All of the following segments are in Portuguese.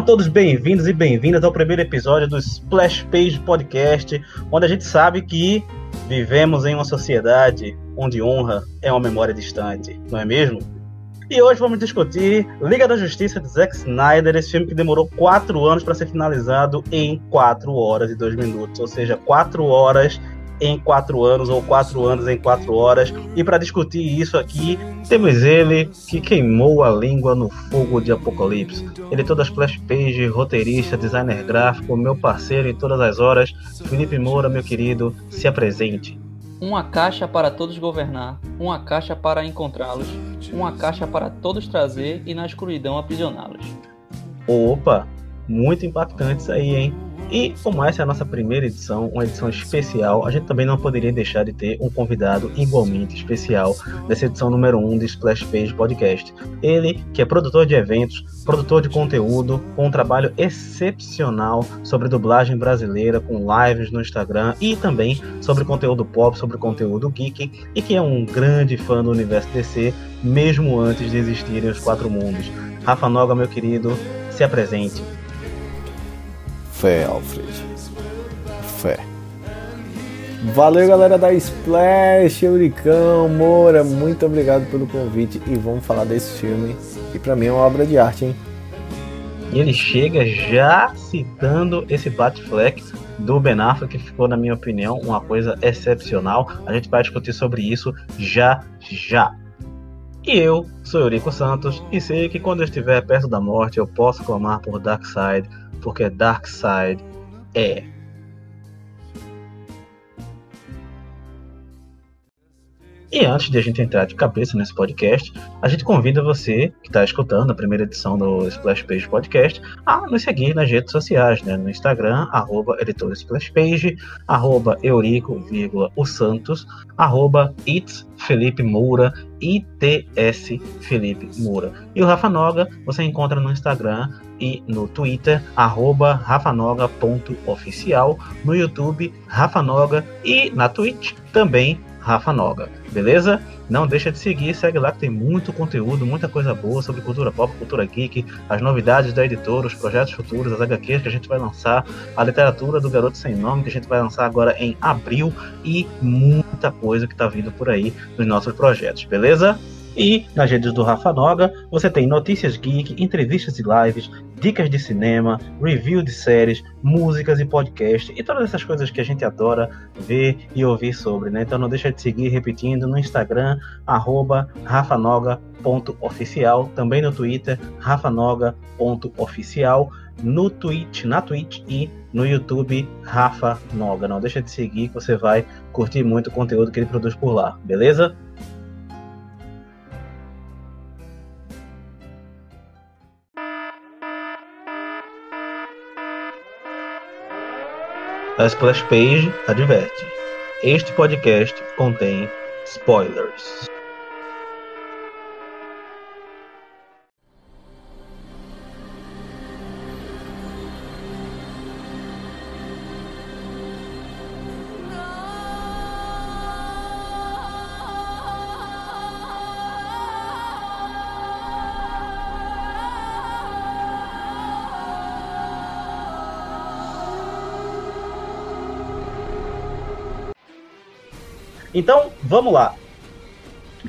Sejam todos bem-vindos e bem-vindas ao primeiro episódio do Splash Page Podcast, onde a gente sabe que vivemos em uma sociedade onde honra é uma memória distante, não é mesmo? E hoje vamos discutir Liga da Justiça de Zack Snyder, esse filme que demorou quatro anos para ser finalizado em quatro horas e dois minutos, ou seja, quatro horas em quatro anos ou quatro anos em quatro horas. E para discutir isso aqui, temos ele que queimou a língua no fogo de Apocalipse. Ele é toda splash page, roteirista, designer gráfico, meu parceiro em todas as horas. Felipe Moura, meu querido, se apresente. Uma caixa para todos governar, uma caixa para encontrá-los, uma caixa para todos trazer e na escuridão aprisioná-los. Opa, muito impactante isso aí, hein? E como essa é a nossa primeira edição, uma edição especial, a gente também não poderia deixar de ter um convidado igualmente especial nessa edição número 1 um do Splash Page Podcast. Ele, que é produtor de eventos, produtor de conteúdo, com um trabalho excepcional sobre dublagem brasileira, com lives no Instagram e também sobre conteúdo pop, sobre conteúdo geek, e que é um grande fã do universo DC, mesmo antes de existirem os quatro mundos. Rafa Noga, meu querido, se apresente. Fé, Alfred. Fé. Valeu, galera da Splash, Euricão, Moura, muito obrigado pelo convite e vamos falar desse filme, que pra mim é uma obra de arte, hein? E ele chega já citando esse Batfleck do Ben Affleck, que ficou, na minha opinião, uma coisa excepcional. A gente vai discutir sobre isso já já. E eu sou Eurico Santos e sei que quando eu estiver perto da morte eu posso clamar por Darkseid, porque Darkseid é. E antes de a gente entrar de cabeça nesse podcast, a gente convida você que está escutando a primeira edição do Splash Page Podcast a nos seguir nas redes sociais, né? no Instagram, arroba editor Splashpage, arroba eurico, vírgula, o Santos, arroba it's Felipe Moura, ITS Felipe Moura. E o Rafa Noga você encontra no Instagram e no Twitter, arroba rafanoga.oficial, no YouTube, Rafa Noga e na Twitch também Rafa Noga, beleza? Não deixa de seguir, segue lá que tem muito conteúdo, muita coisa boa sobre cultura pop, cultura geek, as novidades da editora, os projetos futuros, as HQs que a gente vai lançar, a literatura do Garoto Sem Nome que a gente vai lançar agora em abril e muita coisa que tá vindo por aí nos nossos projetos, beleza? E nas redes do Rafa Noga, você tem notícias geek, entrevistas e lives, dicas de cinema, review de séries, músicas e podcast e todas essas coisas que a gente adora ver e ouvir sobre, né? Então não deixa de seguir repetindo no Instagram, arroba rafanoga.oficial, também no Twitter, rafanoga.oficial, no Twitch, na Twitch e no YouTube, Rafa Noga. Não deixa de seguir que você vai curtir muito o conteúdo que ele produz por lá, beleza? A Splash Page adverte: este podcast contém spoilers. Então, vamos lá.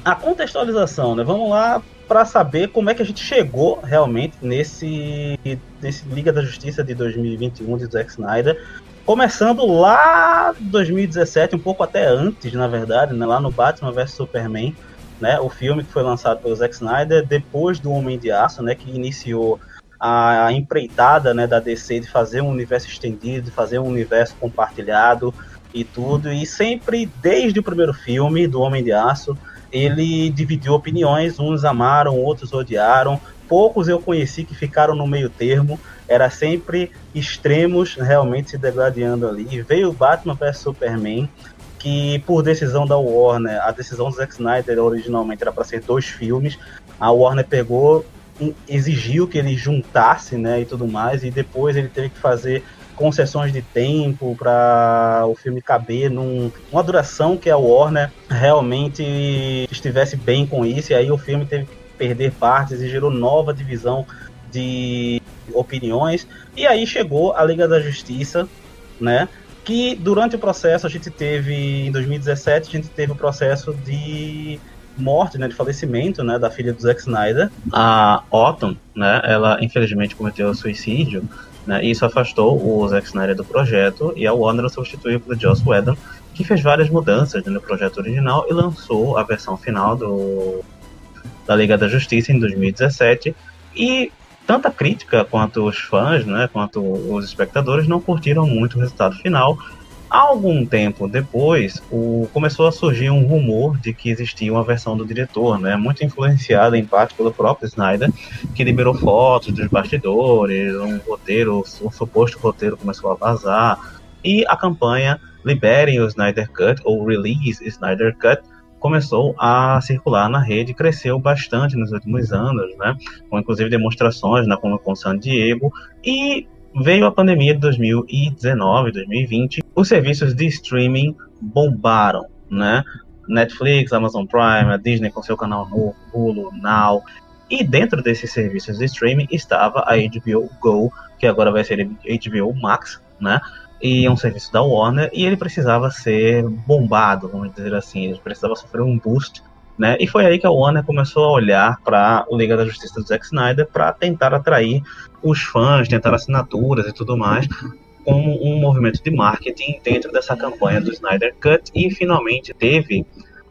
A contextualização, né? Vamos lá para saber como é que a gente chegou realmente nesse, nesse Liga da Justiça de 2021 de Zack Snyder. Começando lá em 2017, um pouco até antes, na verdade, né? lá no Batman vs Superman, né? o filme que foi lançado pelo Zack Snyder depois do Homem de Aço, né? que iniciou a empreitada né, da DC de fazer um universo estendido, de fazer um universo compartilhado, e tudo. E sempre, desde o primeiro filme do Homem de Aço, ele dividiu opiniões, uns amaram, outros odiaram. Poucos eu conheci que ficaram no meio termo, era sempre extremos realmente se degradando ali. E veio Batman vs Superman, que por decisão da Warner, a decisão do Zack Snyder originalmente era para ser dois filmes. A Warner pegou, exigiu que ele juntasse, né, e tudo mais, e depois ele teve que fazer concessões de tempo para o filme caber num, numa duração que a Warner realmente estivesse bem com isso, e aí o filme teve que perder partes e gerou nova divisão de opiniões. E aí chegou a Liga da Justiça, né? Que durante o processo a gente teve, em 2017, a gente teve o processo de morte, né, de falecimento, né, da filha do Zack Snyder. A Autumn, né, ela infelizmente cometeu suicídio, né, e isso afastou o Zack Snyder do projeto e a Warner o substituiu por Joss Whedon, que fez várias mudanças né, no projeto original e lançou a versão final do da Liga da Justiça em 2017 e tanto a crítica quanto os fãs, né, quanto os espectadores não curtiram muito o resultado final. Algum tempo depois, o, começou a surgir um rumor de que existia uma versão do diretor, né, muito influenciada em parte pelo próprio Snyder, que liberou fotos dos bastidores, um roteiro, um suposto roteiro começou a vazar, e a campanha Liberem o Snyder Cut, ou Release Snyder Cut, começou a circular na rede, cresceu bastante nos últimos anos, né? Com inclusive demonstrações na Comic Con San Diego e veio a pandemia de 2019, 2020. Os serviços de streaming bombaram, né? Netflix, Amazon Prime, a Disney com seu canal novo, Hulu, Now. E dentro desses serviços de streaming estava a HBO Go, que agora vai ser HBO Max, né? e é um serviço da Warner e ele precisava ser bombado, vamos dizer assim, ele precisava sofrer um boost, né? E foi aí que a Warner começou a olhar para o Liga da Justiça do Zack Snyder para tentar atrair os fãs, tentar assinaturas e tudo mais, como um movimento de marketing dentro dessa campanha do Snyder Cut e finalmente teve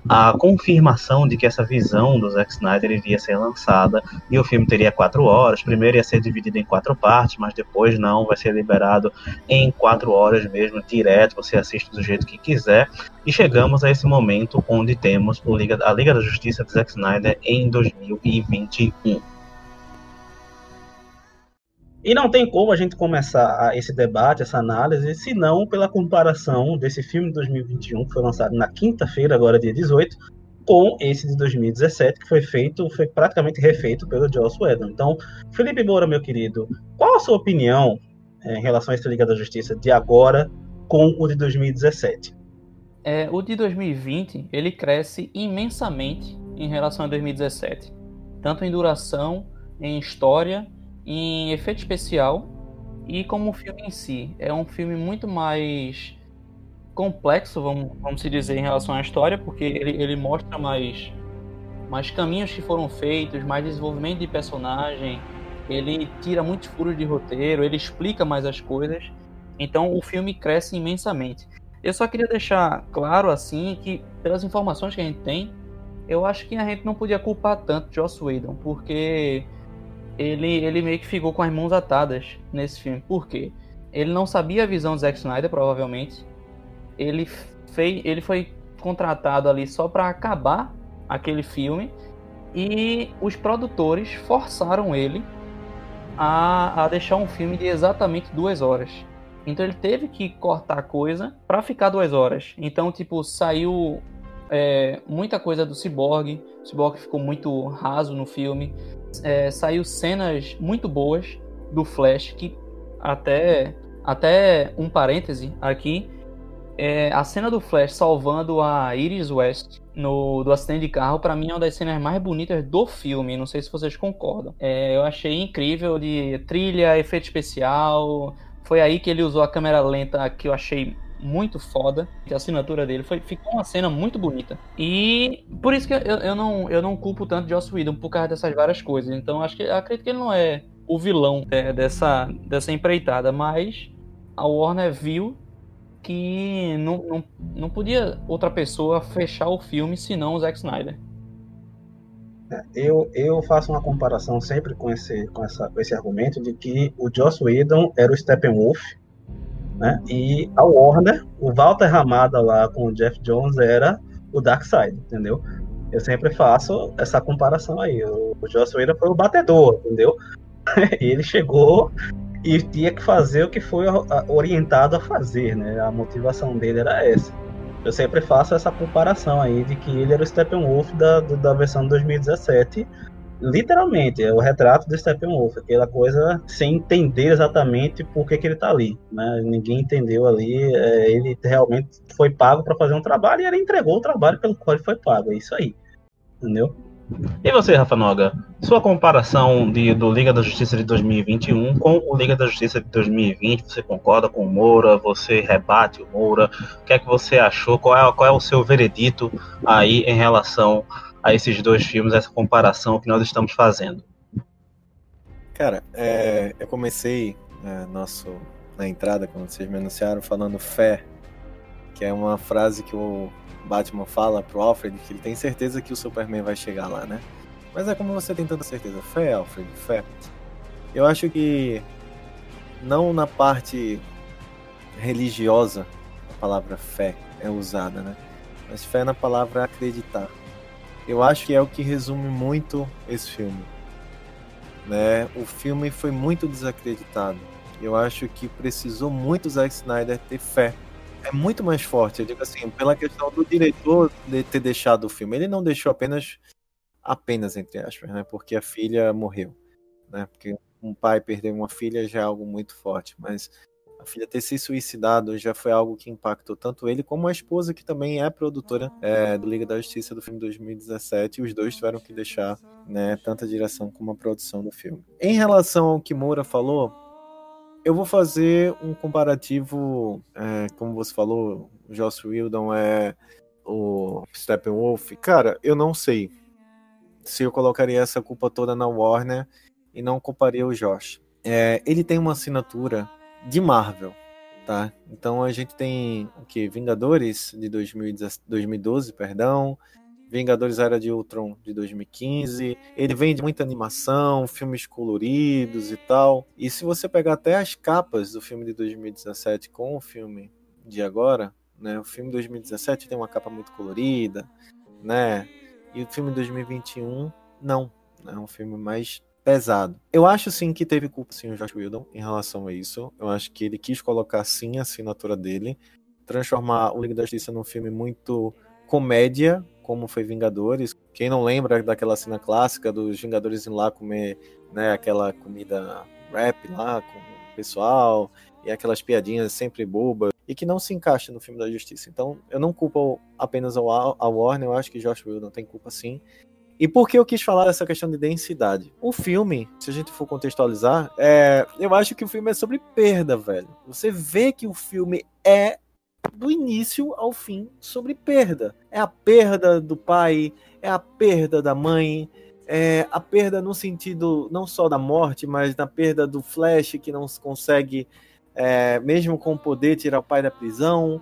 a confirmação de que essa visão do Zack Snyder iria ser lançada e o filme teria quatro horas. Primeiro ia ser dividido em quatro partes, mas depois não, vai ser liberado em quatro horas mesmo, direto. Você assiste do jeito que quiser. E chegamos a esse momento onde temos a Liga da Justiça de Zack Snyder em 2021. E não tem como a gente começar esse debate, essa análise, se não pela comparação desse filme de 2021, que foi lançado na quinta-feira, agora dia 18, com esse de 2017, que foi feito, foi praticamente refeito pelo Joss Whedon. Então, Felipe Moura, meu querido, qual a sua opinião é, em relação a esse Liga da Justiça de agora com o de 2017? É, o de 2020, ele cresce imensamente em relação a 2017. Tanto em duração, em história em efeito especial e como o filme em si. É um filme muito mais complexo, vamos, vamos se dizer, em relação à história, porque ele, ele mostra mais, mais caminhos que foram feitos, mais desenvolvimento de personagem, ele tira muitos furos de roteiro, ele explica mais as coisas. Então o filme cresce imensamente. Eu só queria deixar claro assim que pelas informações que a gente tem, eu acho que a gente não podia culpar tanto Joss Whedon, porque ele, ele meio que ficou com as mãos atadas nesse filme. Por quê? Ele não sabia a visão de Zack Snyder, provavelmente. Ele, ele foi contratado ali só para acabar aquele filme. E os produtores forçaram ele a, a deixar um filme de exatamente duas horas. Então ele teve que cortar coisa para ficar duas horas. Então, tipo, saiu é, muita coisa do Cyborg. O Cyborg ficou muito raso no filme é, saiu cenas muito boas do Flash, que até, até um parêntese aqui, é, a cena do Flash salvando a Iris West no, do acidente de carro, para mim é uma das cenas mais bonitas do filme. Não sei se vocês concordam. É, eu achei incrível de trilha, efeito especial. Foi aí que ele usou a câmera lenta que eu achei muito foda. A assinatura dele foi, ficou uma cena muito bonita. E por isso que eu, eu, não, eu não culpo tanto Joss Whedon por causa dessas várias coisas. Então acho que acredito que ele não é o vilão é, dessa, dessa empreitada, mas a Warner viu que não, não, não podia outra pessoa fechar o filme senão o Zack Snyder. É, eu, eu faço uma comparação sempre com esse, com, essa, com esse argumento de que o Joss Whedon era o Steppenwolf né? E a Warner, o Walter Ramada lá com o Jeff Jones era o Darkseid, entendeu? Eu sempre faço essa comparação aí. O Joss Whedon foi o batedor, entendeu? ele chegou e tinha que fazer o que foi orientado a fazer, né? A motivação dele era essa. Eu sempre faço essa comparação aí de que ele era o Steppenwolf da, da versão de 2017 literalmente, é o retrato do Steppenwolf, aquela coisa sem entender exatamente por que, que ele tá ali, né? Ninguém entendeu ali, é, ele realmente foi pago para fazer um trabalho e ele entregou o trabalho pelo qual ele foi pago, é isso aí, entendeu? E você, Rafa Noga, sua comparação de, do Liga da Justiça de 2021 com o Liga da Justiça de 2020, você concorda com o Moura? Você rebate o Moura? O que é que você achou? Qual é, qual é o seu veredito aí em relação a esses dois filmes, essa comparação que nós estamos fazendo? Cara, é, eu comecei é, nosso, na entrada, quando vocês me anunciaram, falando fé, que é uma frase que o Batman fala pro Alfred que ele tem certeza que o Superman vai chegar lá, né? Mas é como você tem tanta certeza. Fé, Alfred, fé. Eu acho que não na parte religiosa a palavra fé é usada, né? Mas fé na palavra acreditar. Eu acho que é o que resume muito esse filme. Né? O filme foi muito desacreditado. Eu acho que precisou muito Zack Snyder ter fé. É muito mais forte, eu digo assim, pela questão do diretor de ter deixado o filme. Ele não deixou apenas, apenas entre aspas, né? Porque a filha morreu, né? Porque um pai perder uma filha já é algo muito forte, mas a filha ter se suicidado já foi algo que impactou tanto ele como a esposa, que também é produtora é, do Liga da Justiça do filme 2017, e os dois tiveram que deixar né, tanto a direção como a produção do filme. Em relação ao que Moura falou, eu vou fazer um comparativo, é, como você falou, o Joss Whedon é o Steppenwolf. Cara, eu não sei se eu colocaria essa culpa toda na Warner e não culparia o Josh. É, ele tem uma assinatura de Marvel, tá? Então a gente tem o que? Vingadores de 2012, perdão. Vingadores Era de Ultron de 2015. Ele vem de muita animação, filmes coloridos e tal. E se você pegar até as capas do filme de 2017 com o filme de agora, né? O filme de 2017 tem uma capa muito colorida, né? E o filme de 2021 não, é um filme mais pesado. Eu acho sim que teve culpa sim o Josh Whedon em relação a isso. Eu acho que ele quis colocar sim a assinatura dele, transformar o Liga da Justiça num filme muito comédia, como foi Vingadores. Quem não lembra daquela cena clássica dos Vingadores indo lá comer, né, aquela comida rap lá com o pessoal e aquelas piadinhas sempre bobas e que não se encaixa no filme da Justiça. Então, eu não culpo apenas a Warner, eu acho que Josh Whedon tem culpa sim. E por que eu quis falar dessa questão de densidade? O filme, se a gente for contextualizar, é, eu acho que o filme é sobre perda, velho. Você vê que o filme é do início ao fim sobre perda. É a perda do pai, é a perda da mãe, é a perda no sentido não só da morte, mas na perda do Flash que não consegue, é, mesmo com o poder, tirar o pai da prisão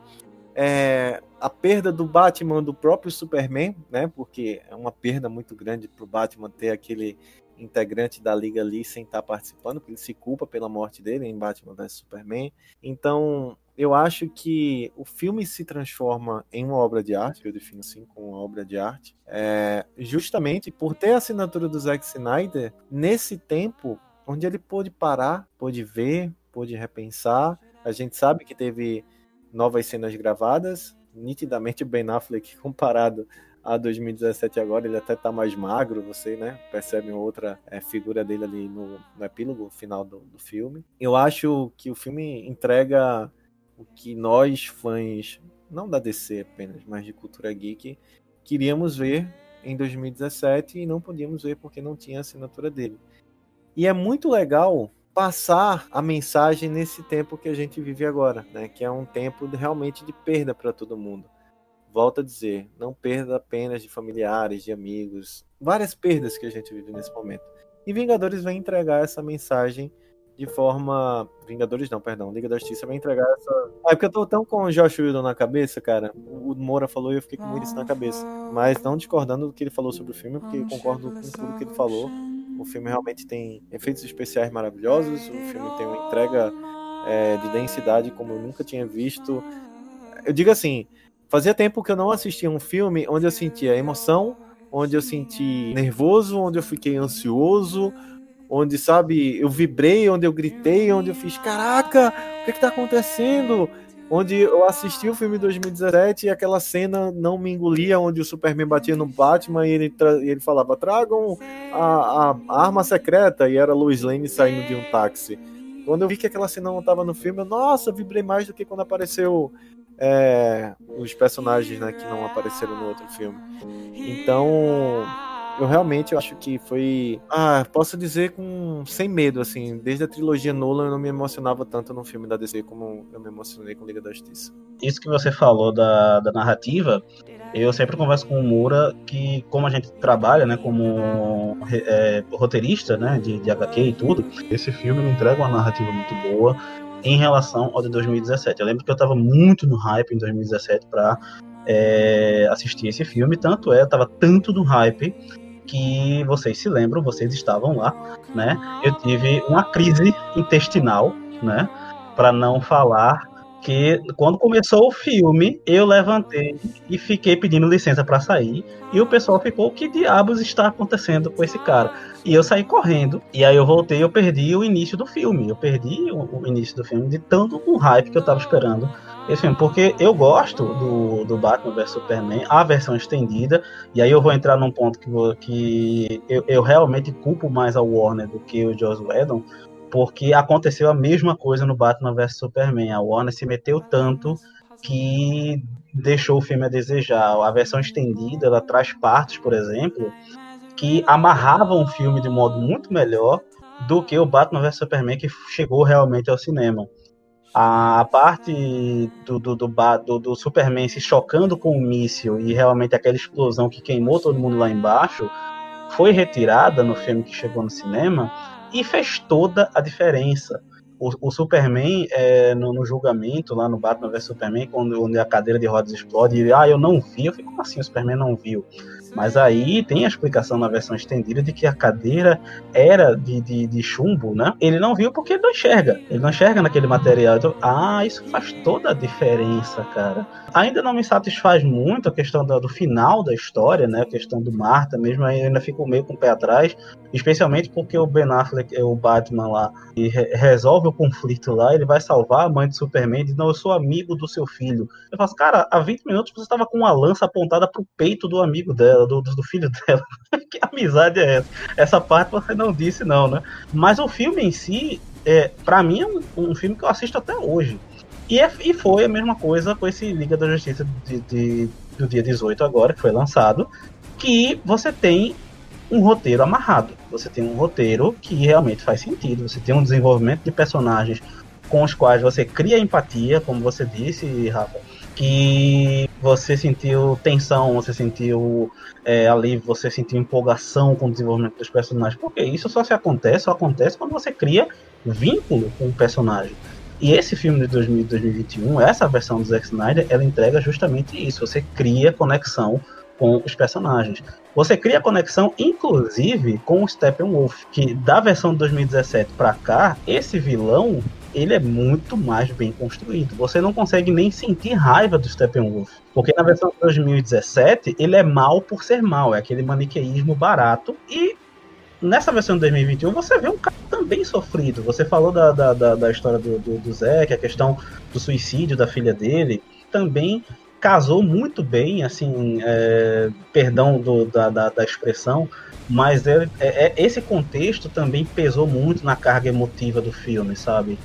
é, a perda do Batman do próprio Superman, né? Porque é uma perda muito grande para o Batman ter aquele integrante da liga ali sem estar tá participando, porque ele se culpa pela morte dele em Batman vs Superman. Então, eu acho que o filme se transforma em uma obra de arte, eu defino assim como uma obra de arte, é, justamente por ter a assinatura do Zack Snyder nesse tempo onde ele pôde parar, pôde ver, pôde repensar. A gente sabe que teve novas cenas gravadas. Nitidamente Ben Affleck comparado a 2017 agora, ele até tá mais magro, você né, percebe outra é, figura dele ali no, no epílogo final do, do filme. Eu acho que o filme entrega o que nós, fãs, não da DC apenas, mas de cultura geek, queríamos ver em 2017 e não podíamos ver porque não tinha assinatura dele. E é muito legal passar a mensagem nesse tempo que a gente vive agora, né? Que é um tempo realmente de perda para todo mundo. Volto a dizer, não perda apenas de familiares, de amigos, várias perdas que a gente vive nesse momento. E Vingadores vai entregar essa mensagem de forma. Vingadores não, perdão. Liga da Justiça vai entregar essa. Ah, é porque eu tô tão com o Josh Whedon na cabeça, cara. O Moura falou e eu fiquei com isso na cabeça. Mas não discordando do que ele falou sobre o filme, porque concordo com tudo que ele falou. O filme realmente tem efeitos especiais maravilhosos. O filme tem uma entrega é, de densidade como eu nunca tinha visto. Eu digo assim, fazia tempo que eu não assistia um filme onde eu sentia emoção, onde eu senti nervoso, onde eu fiquei ansioso, onde, sabe, eu vibrei, onde eu gritei, onde eu fiz, caraca, o que, é que tá acontecendo? Onde eu assisti o filme em 2017 e aquela cena não me engolia, onde o Superman batia no Batman e ele, ele falava: tragam a, a, arma secreta, e era Lois Lane saindo de um táxi. Quando eu vi que aquela cena não estava no filme, eu, nossa, vibrei mais do que quando apareceu é, os personagens né, que não apareceram no outro filme. Então, eu realmente acho que foi. Ah, posso dizer com sem medo, assim. Desde a trilogia Nolan eu não me emocionava tanto no filme da DC como eu me emocionei com Liga da Justiça. Isso que você falou da, da narrativa, eu sempre converso com o Moura que, como a gente trabalha, né, como é, roteirista, né, de, de HQ e tudo, esse filme me entrega uma narrativa muito boa em relação ao de 2017. Eu lembro que eu estava muito no hype em 2017 para é, assistir esse filme, tanto é, eu estava tanto no hype que vocês se lembram, vocês estavam lá, né? Eu tive uma crise intestinal, né? Para não falar que quando começou o filme, eu levantei e fiquei pedindo licença para sair, e o pessoal ficou: "O que diabos está acontecendo com esse cara?" E eu saí correndo, e aí eu voltei, eu perdi o início do filme. Eu perdi o, o início do filme de tanto o hype que eu tava esperando esse filme, porque eu gosto do, do Batman vs Superman, a versão estendida, e aí eu vou entrar num ponto que, vou, que eu, eu realmente culpo mais a Warner do que o Joss Whedon, porque aconteceu a mesma coisa no Batman vs Superman. A Warner se meteu tanto que deixou o filme a desejar. A versão estendida, ela traz partes, por exemplo, que amarravam o filme de modo muito melhor do que o Batman vs Superman que chegou realmente ao cinema a parte do, do, do, do, do Superman se chocando com o míssil e realmente aquela explosão que queimou todo mundo lá embaixo foi retirada no filme que chegou no cinema e fez toda a diferença. O, o Superman, é, no, no, julgamento lá no Batman vs Superman, quando a cadeira de rodas explode, ele, ah, eu não vi, eu fico assim, o Superman não viu. Mas aí tem a explicação na versão estendida de que a cadeira era de, de, de, chumbo, né? Ele não viu porque ele não enxerga. Ele não enxerga naquele material. Então, ah, isso faz toda a diferença, cara. Ainda não me satisfaz muito a questão do, do final da história, né? A questão do Marta mesmo, eu ainda fico meio com o pé atrás, especialmente porque o Ben Affleck, o Batman lá, e re resolve o conflito lá, ele vai salvar a mãe de Superman diz, não, eu sou amigo do seu filho. Eu faço, cara, há 20 minutos você estava com uma lança apontada pro peito do amigo dela, do, do filho dela. que amizade é essa? Essa parte você não disse não, né? Mas o filme em si, é, para mim é um, um filme que eu assisto até hoje. E, é, e foi a mesma coisa com esse Liga da Justiça de, de, do dia 18 agora, que foi lançado, que você tem um roteiro amarrado. Você tem um roteiro que realmente faz sentido. Você tem um desenvolvimento de personagens com os quais você cria empatia, como você disse, Rafa, que você sentiu tensão, você sentiu é, alívio, você sentiu empolgação com o desenvolvimento dos personagens. Porque isso só se acontece, só acontece quando você cria vínculo com o personagem. E esse filme de 2021, essa versão do Zack Snyder, ela entrega justamente isso. Você cria conexão com os personagens. Você cria conexão, inclusive, com o Steppenwolf, que da versão de 2017 para cá, esse vilão ele é muito mais bem construído. Você não consegue nem sentir raiva do Steppenwolf. Porque na versão de 2017, ele é mal por ser mal. É aquele maniqueísmo barato. E nessa versão de 2021 você vê um cara também sofrido. Você falou da, da, da, da história do, do, do é a questão do suicídio da filha dele, também casou muito bem, assim, é, perdão do, da, da, da, expressão, mas é, é, esse contexto também pesou muito na carga emotiva do filme, sabe?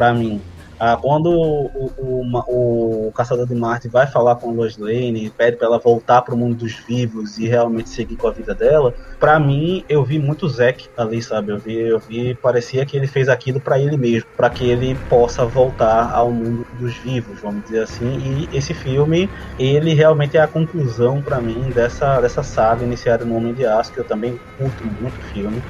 Para mim. Ah, quando o, o, o, Caçador de Marte vai falar com Lois Lane e pede para ela voltar para o mundo dos vivos e realmente seguir com a vida dela, para mim eu vi muito Zack ali, sabe? Eu vi, eu vi, parecia que ele fez aquilo para ele mesmo, para que ele possa voltar ao mundo dos vivos, vamos dizer assim. E esse filme, ele realmente é a conclusão para mim dessa dessa saga iniciada no Homem de Aço, que eu também curto muito o filme.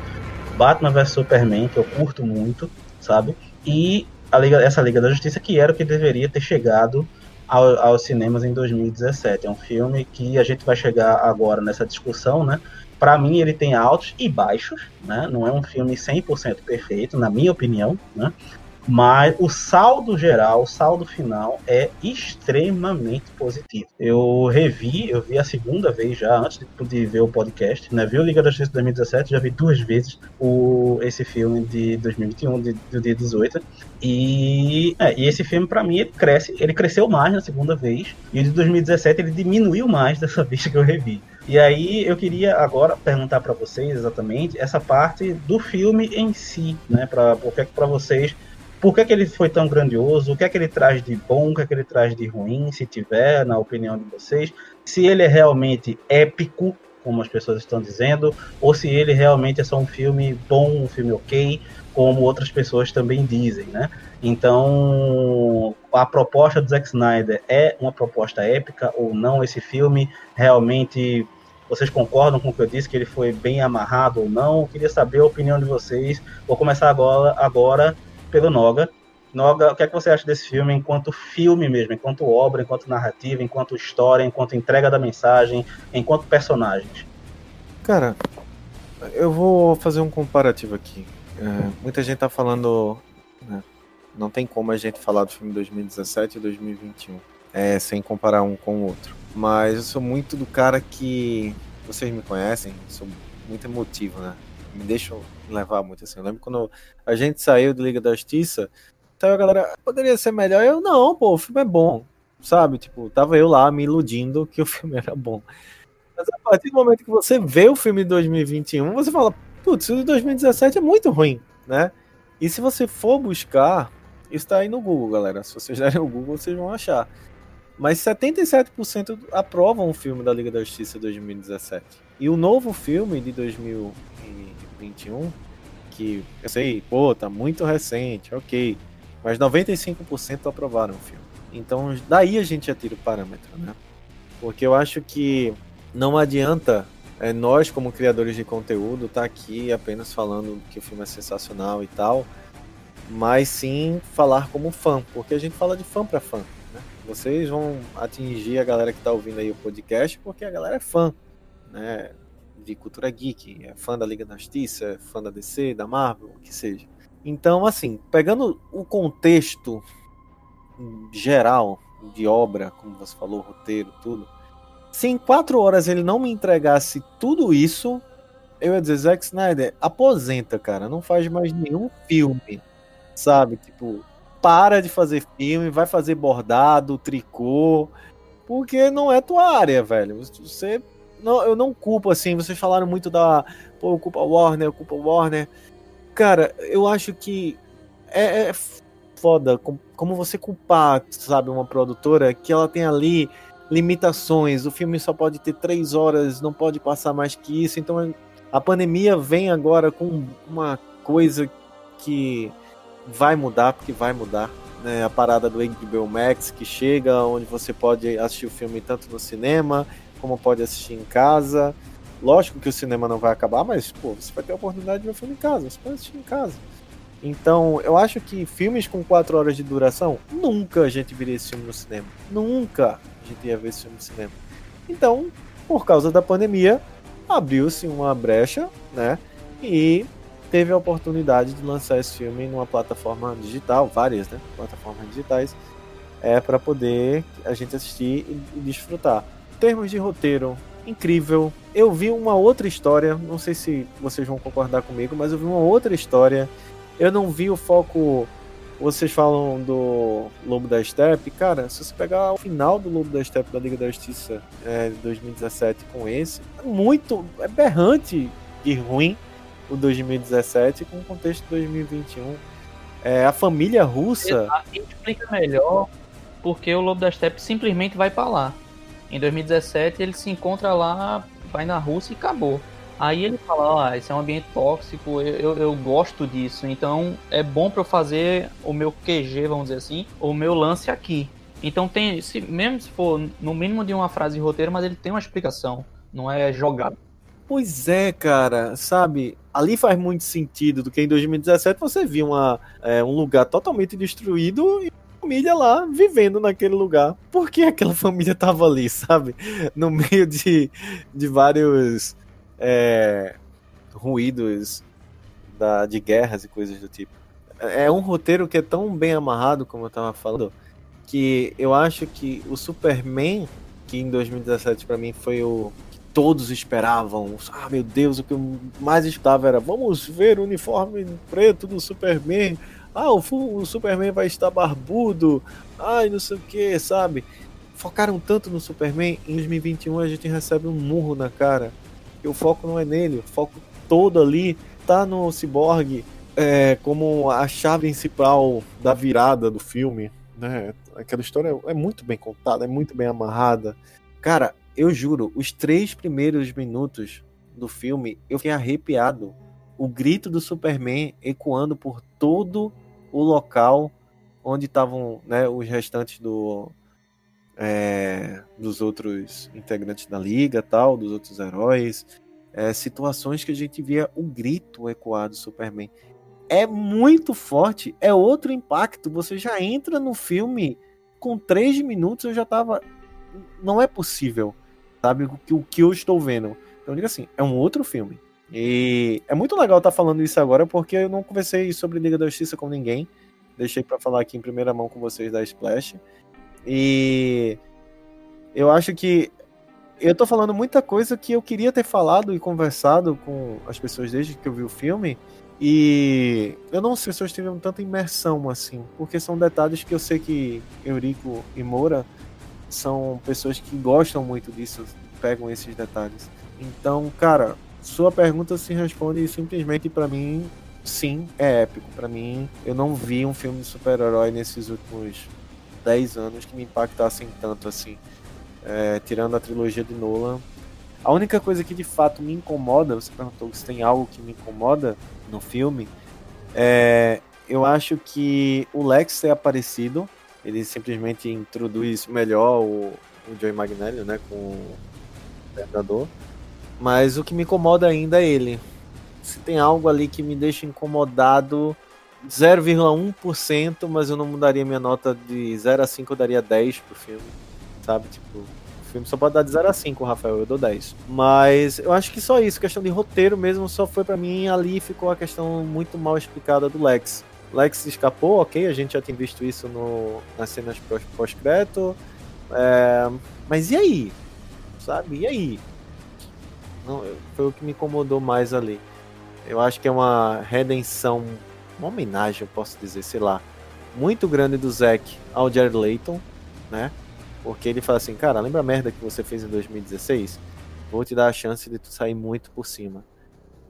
Batman vs Superman, que eu curto muito, sabe? E Liga, essa Liga da Justiça, que era o que deveria ter chegado ao, aos cinemas em 2017. É um filme que a gente vai chegar agora nessa discussão, né? Para mim, ele tem altos e baixos, né? Não é um filme 100% perfeito, na minha opinião, né? Mas o saldo geral, o saldo final é extremamente positivo. Eu revi, eu vi a segunda vez já, antes de, ver o podcast, né? Vi o Liga da Justiça 2017, já vi duas vezes o, esse filme de 2021, de, do dia 18. E, é, e esse filme, para mim, ele cresce, ele cresceu mais na segunda vez, e o de 2017 ele diminuiu mais dessa vez que eu revi. E aí eu queria agora perguntar para vocês exatamente essa parte do filme em si, né? Para porque para vocês por que, que, ele foi tão grandioso, o que é que ele traz de bom, o que é que ele traz de ruim, se tiver, na opinião de vocês, se ele é realmente épico, como as pessoas estão dizendo, ou se ele realmente é só um filme bom, um filme ok, como outras pessoas também dizem, né? Então, a proposta do Zack Snyder é uma proposta épica ou não? Esse filme realmente vocês concordam com o que eu disse, que ele foi bem amarrado ou não? Eu queria saber a opinião de vocês. Vou começar agora, agora pelo Noga. Noga, o que é que você acha desse filme enquanto filme mesmo, enquanto obra, enquanto narrativa, enquanto história, enquanto entrega da mensagem, enquanto personagens? Cara, eu vou fazer um comparativo aqui. É, muita gente tá falando. Né, não tem como a gente falar do filme 2017 e 2021 é, sem comparar um com o outro. Mas eu sou muito do cara que. Vocês me conhecem, sou muito emotivo, né? Me deixam levar muito assim. Eu lembro quando a gente saiu do Liga da Justiça, então a galera poderia ser melhor. Eu, não, pô, o filme é bom, sabe? Tipo, tava eu lá me iludindo que o filme era bom. Mas a partir do momento que você vê o filme de 2021, você fala, putz, o de 2017 é muito ruim, né? E se você for buscar, isso tá aí no Google, galera. Se vocês derem o Google, vocês vão achar. Mas 77% aprovam o filme da Liga da Justiça 2017. E o novo filme de 2021, que eu sei, pô, tá muito recente, ok. Mas 95% aprovaram o filme. Então daí a gente já tira o parâmetro, né? Porque eu acho que não adianta é, nós, como criadores de conteúdo, estar tá aqui apenas falando que o filme é sensacional e tal, mas sim falar como fã, porque a gente fala de fã para fã. Vocês vão atingir a galera que está ouvindo aí o podcast, porque a galera é fã, né? De cultura geek, é fã da Liga da Justiça, é fã da DC, da Marvel, o que seja. Então, assim, pegando o contexto geral de obra, como você falou, roteiro, tudo. Se em quatro horas ele não me entregasse tudo isso, eu ia dizer, Zack Snyder, aposenta, cara. Não faz mais nenhum filme, sabe? Tipo, para de fazer filme, vai fazer bordado, tricô, porque não é tua área, velho. Você não, eu não culpo assim, vocês falaram muito da, pô, culpa Warner, culpa Warner. Cara, eu acho que é, é foda como você culpar, sabe, uma produtora que ela tem ali limitações. O filme só pode ter três horas, não pode passar mais que isso. Então a pandemia vem agora com uma coisa que vai mudar, porque vai mudar. Né? A parada do HBO Max que chega, onde você pode assistir o filme tanto no cinema, como pode assistir em casa. Lógico que o cinema não vai acabar, mas pô, você vai ter a oportunidade de ver o filme em casa, você pode assistir em casa. Então, eu acho que filmes com 4 horas de duração, nunca a gente viria esse filme no cinema. Nunca a gente ia ver esse filme no cinema. Então, por causa da pandemia, abriu-se uma brecha, né? E teve a oportunidade de lançar esse filme numa plataforma digital, várias, né? Plataformas digitais, é para poder a gente assistir e, e desfrutar. Termos de roteiro, incrível. Eu vi uma outra história, não sei se vocês vão concordar comigo, mas eu vi uma outra história. Eu não vi o foco. Vocês falam do Lobo da Steppe, cara. Se você pegar o final do Lobo da Steppe da Liga da Justiça é, de 2017 com esse, é muito. é berrante ruim o 2017 com o contexto de 2021. É, a família russa. explica melhor porque o Lobo da Steppe simplesmente vai para lá. Em 2017 ele se encontra lá, vai na Rússia e acabou. Aí ele fala, ah, esse é um ambiente tóxico, eu, eu, gosto disso, então é bom para eu fazer o meu QG, vamos dizer assim, o meu lance aqui. Então tem, se, mesmo se for no mínimo de uma frase de roteiro, mas ele tem uma explicação, não é jogado. Pois é, cara, sabe? Ali faz muito sentido do que em 2017 você viu uma, é, um lugar totalmente destruído e família lá vivendo naquele lugar. Por que aquela família tava ali, sabe? No meio de, de vários é, ruídos da, de guerras e coisas do tipo. é um roteiro que é tão bem amarrado, como eu tava falando, que eu acho que o Superman, que em 2017 para mim foi o que todos esperavam. Ah, meu Deus, o que eu mais estava era vamos ver o uniforme preto do Superman. Ah, o, o Superman vai estar barbudo. Ai, não sei o que, sabe? Focaram tanto no Superman. Em 2021 a gente recebe um murro na cara. E o foco não é nele, o foco todo ali tá no Cyborg é, como a chave principal da virada do filme, né? Aquela história é muito bem contada, é muito bem amarrada. Cara, eu juro, os três primeiros minutos do filme eu fiquei arrepiado. O grito do Superman ecoando por todo o local onde estavam né, os restantes do, é, dos outros integrantes da liga, tal, dos outros heróis, é, situações que a gente via o grito ecoar do Superman. É muito forte, é outro impacto. Você já entra no filme com três minutos, eu já tava. Não é possível, sabe? O que, o que eu estou vendo. Então, diga assim, é um outro filme. E é muito legal estar falando isso agora, porque eu não conversei sobre Liga da Justiça com ninguém. Deixei para falar aqui em primeira mão com vocês da Splash. E eu acho que eu tô falando muita coisa que eu queria ter falado e conversado com as pessoas desde que eu vi o filme. E eu não sei se as pessoas tiveram tanta imersão assim, porque são detalhes que eu sei que Eurico e Moura são pessoas que gostam muito disso, pegam esses detalhes. Então, cara, sua pergunta se responde simplesmente para mim, sim, é épico. Para mim, eu não vi um filme de super-herói nesses últimos 10 anos que me impactassem tanto assim. É, tirando a trilogia de Nolan. A única coisa que de fato me incomoda, você perguntou se tem algo que me incomoda no filme, é, eu acho que o Lex ter aparecido, ele simplesmente introduz melhor o, o Joey Magnelli, né, com o Predador. Mas o que me incomoda ainda é ele. Se tem algo ali que me deixa incomodado, 0,1%, mas eu não mudaria minha nota de 0 a 5, eu daria 10 pro filme. Sabe? Tipo, o filme só pode dar de 0 a 5, Rafael, eu dou 10. Mas eu acho que só isso, questão de roteiro mesmo, só foi para mim ali ficou a questão muito mal explicada do Lex. Lex escapou, ok, a gente já tem visto isso no, nas cenas pós-crédito. É, mas e aí? Sabe? E aí? Não, foi o que me incomodou mais ali. Eu acho que é uma redenção uma homenagem, eu posso dizer, sei lá, muito grande do Zack ao Jared Layton, né? Porque ele fala assim, cara, lembra a merda que você fez em 2016? Vou te dar a chance de tu sair muito por cima.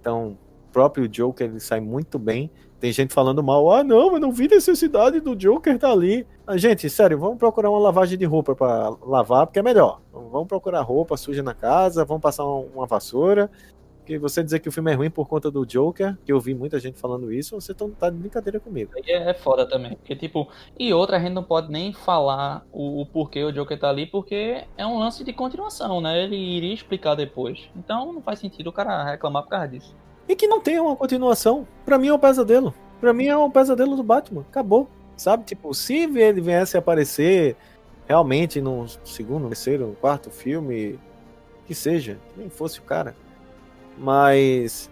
Então, próprio Joker ele sai muito bem. Tem gente falando mal, ah não, eu não vi necessidade do Joker tá ali. Ah, gente, sério, vamos procurar uma lavagem de roupa para lavar, porque é melhor. Vamos procurar roupa suja na casa, vamos passar uma vassoura porque você dizer que o filme é ruim por conta do Joker, que eu vi muita gente falando isso, você tá de brincadeira comigo. Aí é foda também. Porque, tipo, e outra, a gente não pode nem falar o, o, porquê o Joker tá ali, porque é um lance de continuação, né? Ele iria explicar depois. Então não faz sentido o cara reclamar por causa disso. E que não tenha uma continuação. Pra mim é um pesadelo. Pra mim é um pesadelo do Batman. Acabou. Sabe? Tipo, se ele viesse a aparecer realmente no segundo, terceiro, quarto filme, que seja, que nem fosse o cara mas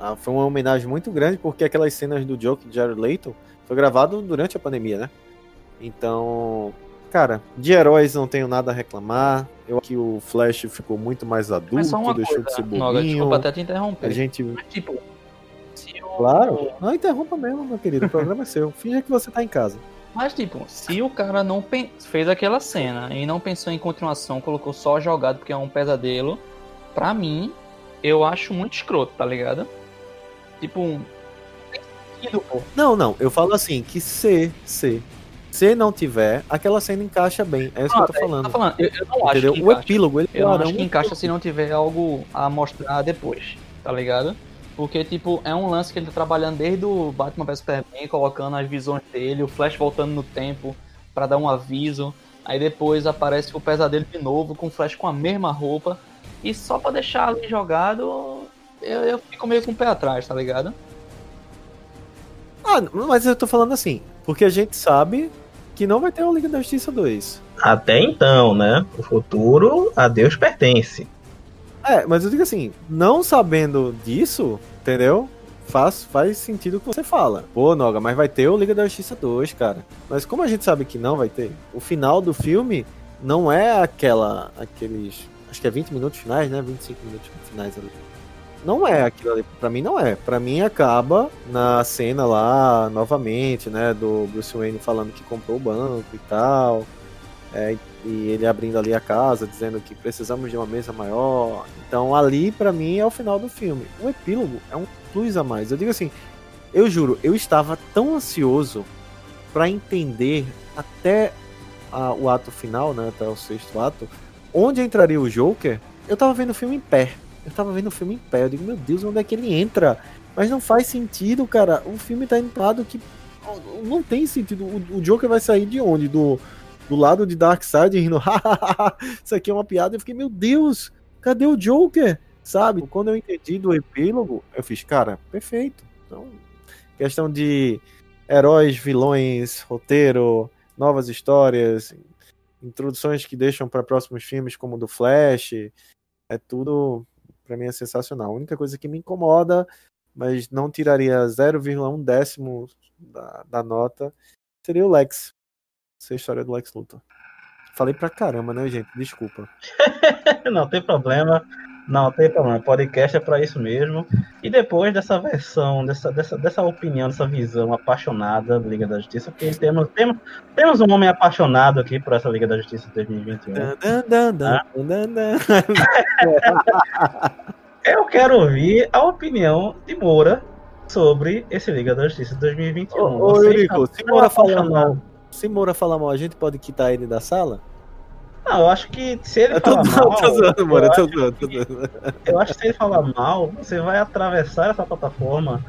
ah, foi uma homenagem muito grande porque aquelas cenas do Joke de Jared Leto foi gravado durante a pandemia, né? Então, cara, de heróis não tenho nada a reclamar. Eu acho que o Flash ficou muito mais adulto, deixou coisa, de ser bobinho. Noga, desculpa até te interromper. A gente... Mas, tipo, Claro, não interrompa mesmo, meu querido. O programa é seu. Finja que você tá em casa. Mas, tipo, se o cara não fez aquela cena e não pensou em continuação, colocou só jogado porque é um pesadelo, pra mim, eu acho muito escroto, tá ligado? Tipo, não, não, eu falo assim, que se, se, se não tiver, aquela cena encaixa bem. É isso ah, que eu tô é, falando. falando. Eu, eu, não Entendeu? acho que O epílogo, ele Eu acho que encaixa se não tiver algo a mostrar depois, tá ligado? Porque, tipo, é um lance que ele tá trabalhando desde o Batman vs Superman, colocando as visões dele, o Flash voltando no tempo para dar um aviso. Aí depois aparece o pesadelo de novo, com o Flash com a mesma roupa. E só pra deixar ali jogado, eu, eu fico meio com o pé atrás, tá ligado? Ah, mas eu tô falando assim, porque a gente sabe que não vai ter o Liga da Justiça 2. Até então, né? O futuro a Deus pertence. É, mas eu digo assim, não sabendo disso, entendeu? faz, faz sentido o que você fala. Pô, Noga, mas vai ter o Liga da Justiça 2, cara. Mas como a gente sabe que não vai ter, o final do filme não é aquela. aqueles. Acho que é 20 minutos finais, né? 25 minutos finais ali. Não é aquilo ali. Pra mim não é. Pra mim acaba na cena lá, novamente, né? Do Bruce Wayne falando que comprou o banco e tal. É, e ele abrindo ali a casa, dizendo que precisamos de uma mesa maior. Então ali para mim é o final do filme. O epílogo é um plus a mais. Eu digo assim, eu juro, eu estava tão ansioso para entender até a, o ato final, né, até o sexto ato, onde entraria o Joker. Eu tava vendo o filme em pé. Eu tava vendo o filme em pé. Eu digo, meu Deus, onde é que ele entra? Mas não faz sentido, cara. O filme tá entrado que não tem sentido. O, o Joker vai sair de onde? Do do lado de Darkseid rindo, isso aqui é uma piada. Eu fiquei, meu Deus, cadê o Joker? Sabe? Quando eu entendi do epílogo, eu fiz, cara, perfeito. Então, questão de heróis, vilões, roteiro, novas histórias, introduções que deixam para próximos filmes, como o do Flash, é tudo, para mim, é sensacional. A única coisa que me incomoda, mas não tiraria 0,1 décimo da, da nota, seria o Lex. É a história do Lex Luthor. Falei pra caramba, né, gente? Desculpa. não tem problema. Não tem problema. Podcast é para isso mesmo. E depois dessa versão, dessa, dessa, dessa opinião, dessa visão apaixonada da Liga da Justiça, porque temos, temos, temos um homem apaixonado aqui por essa Liga da Justiça 2021. Dan, dan, Eu quero ouvir a opinião de Moura sobre esse Liga da Justiça 2021. Ô, ô Eurico, se Moura falar mal se Moura falar mal, a gente pode quitar ele da sala? Não, eu acho que se ele falar mal. Tô zoando, Moura, tô zoando, tô zoando. Eu acho que se ele falar mal, você vai atravessar essa plataforma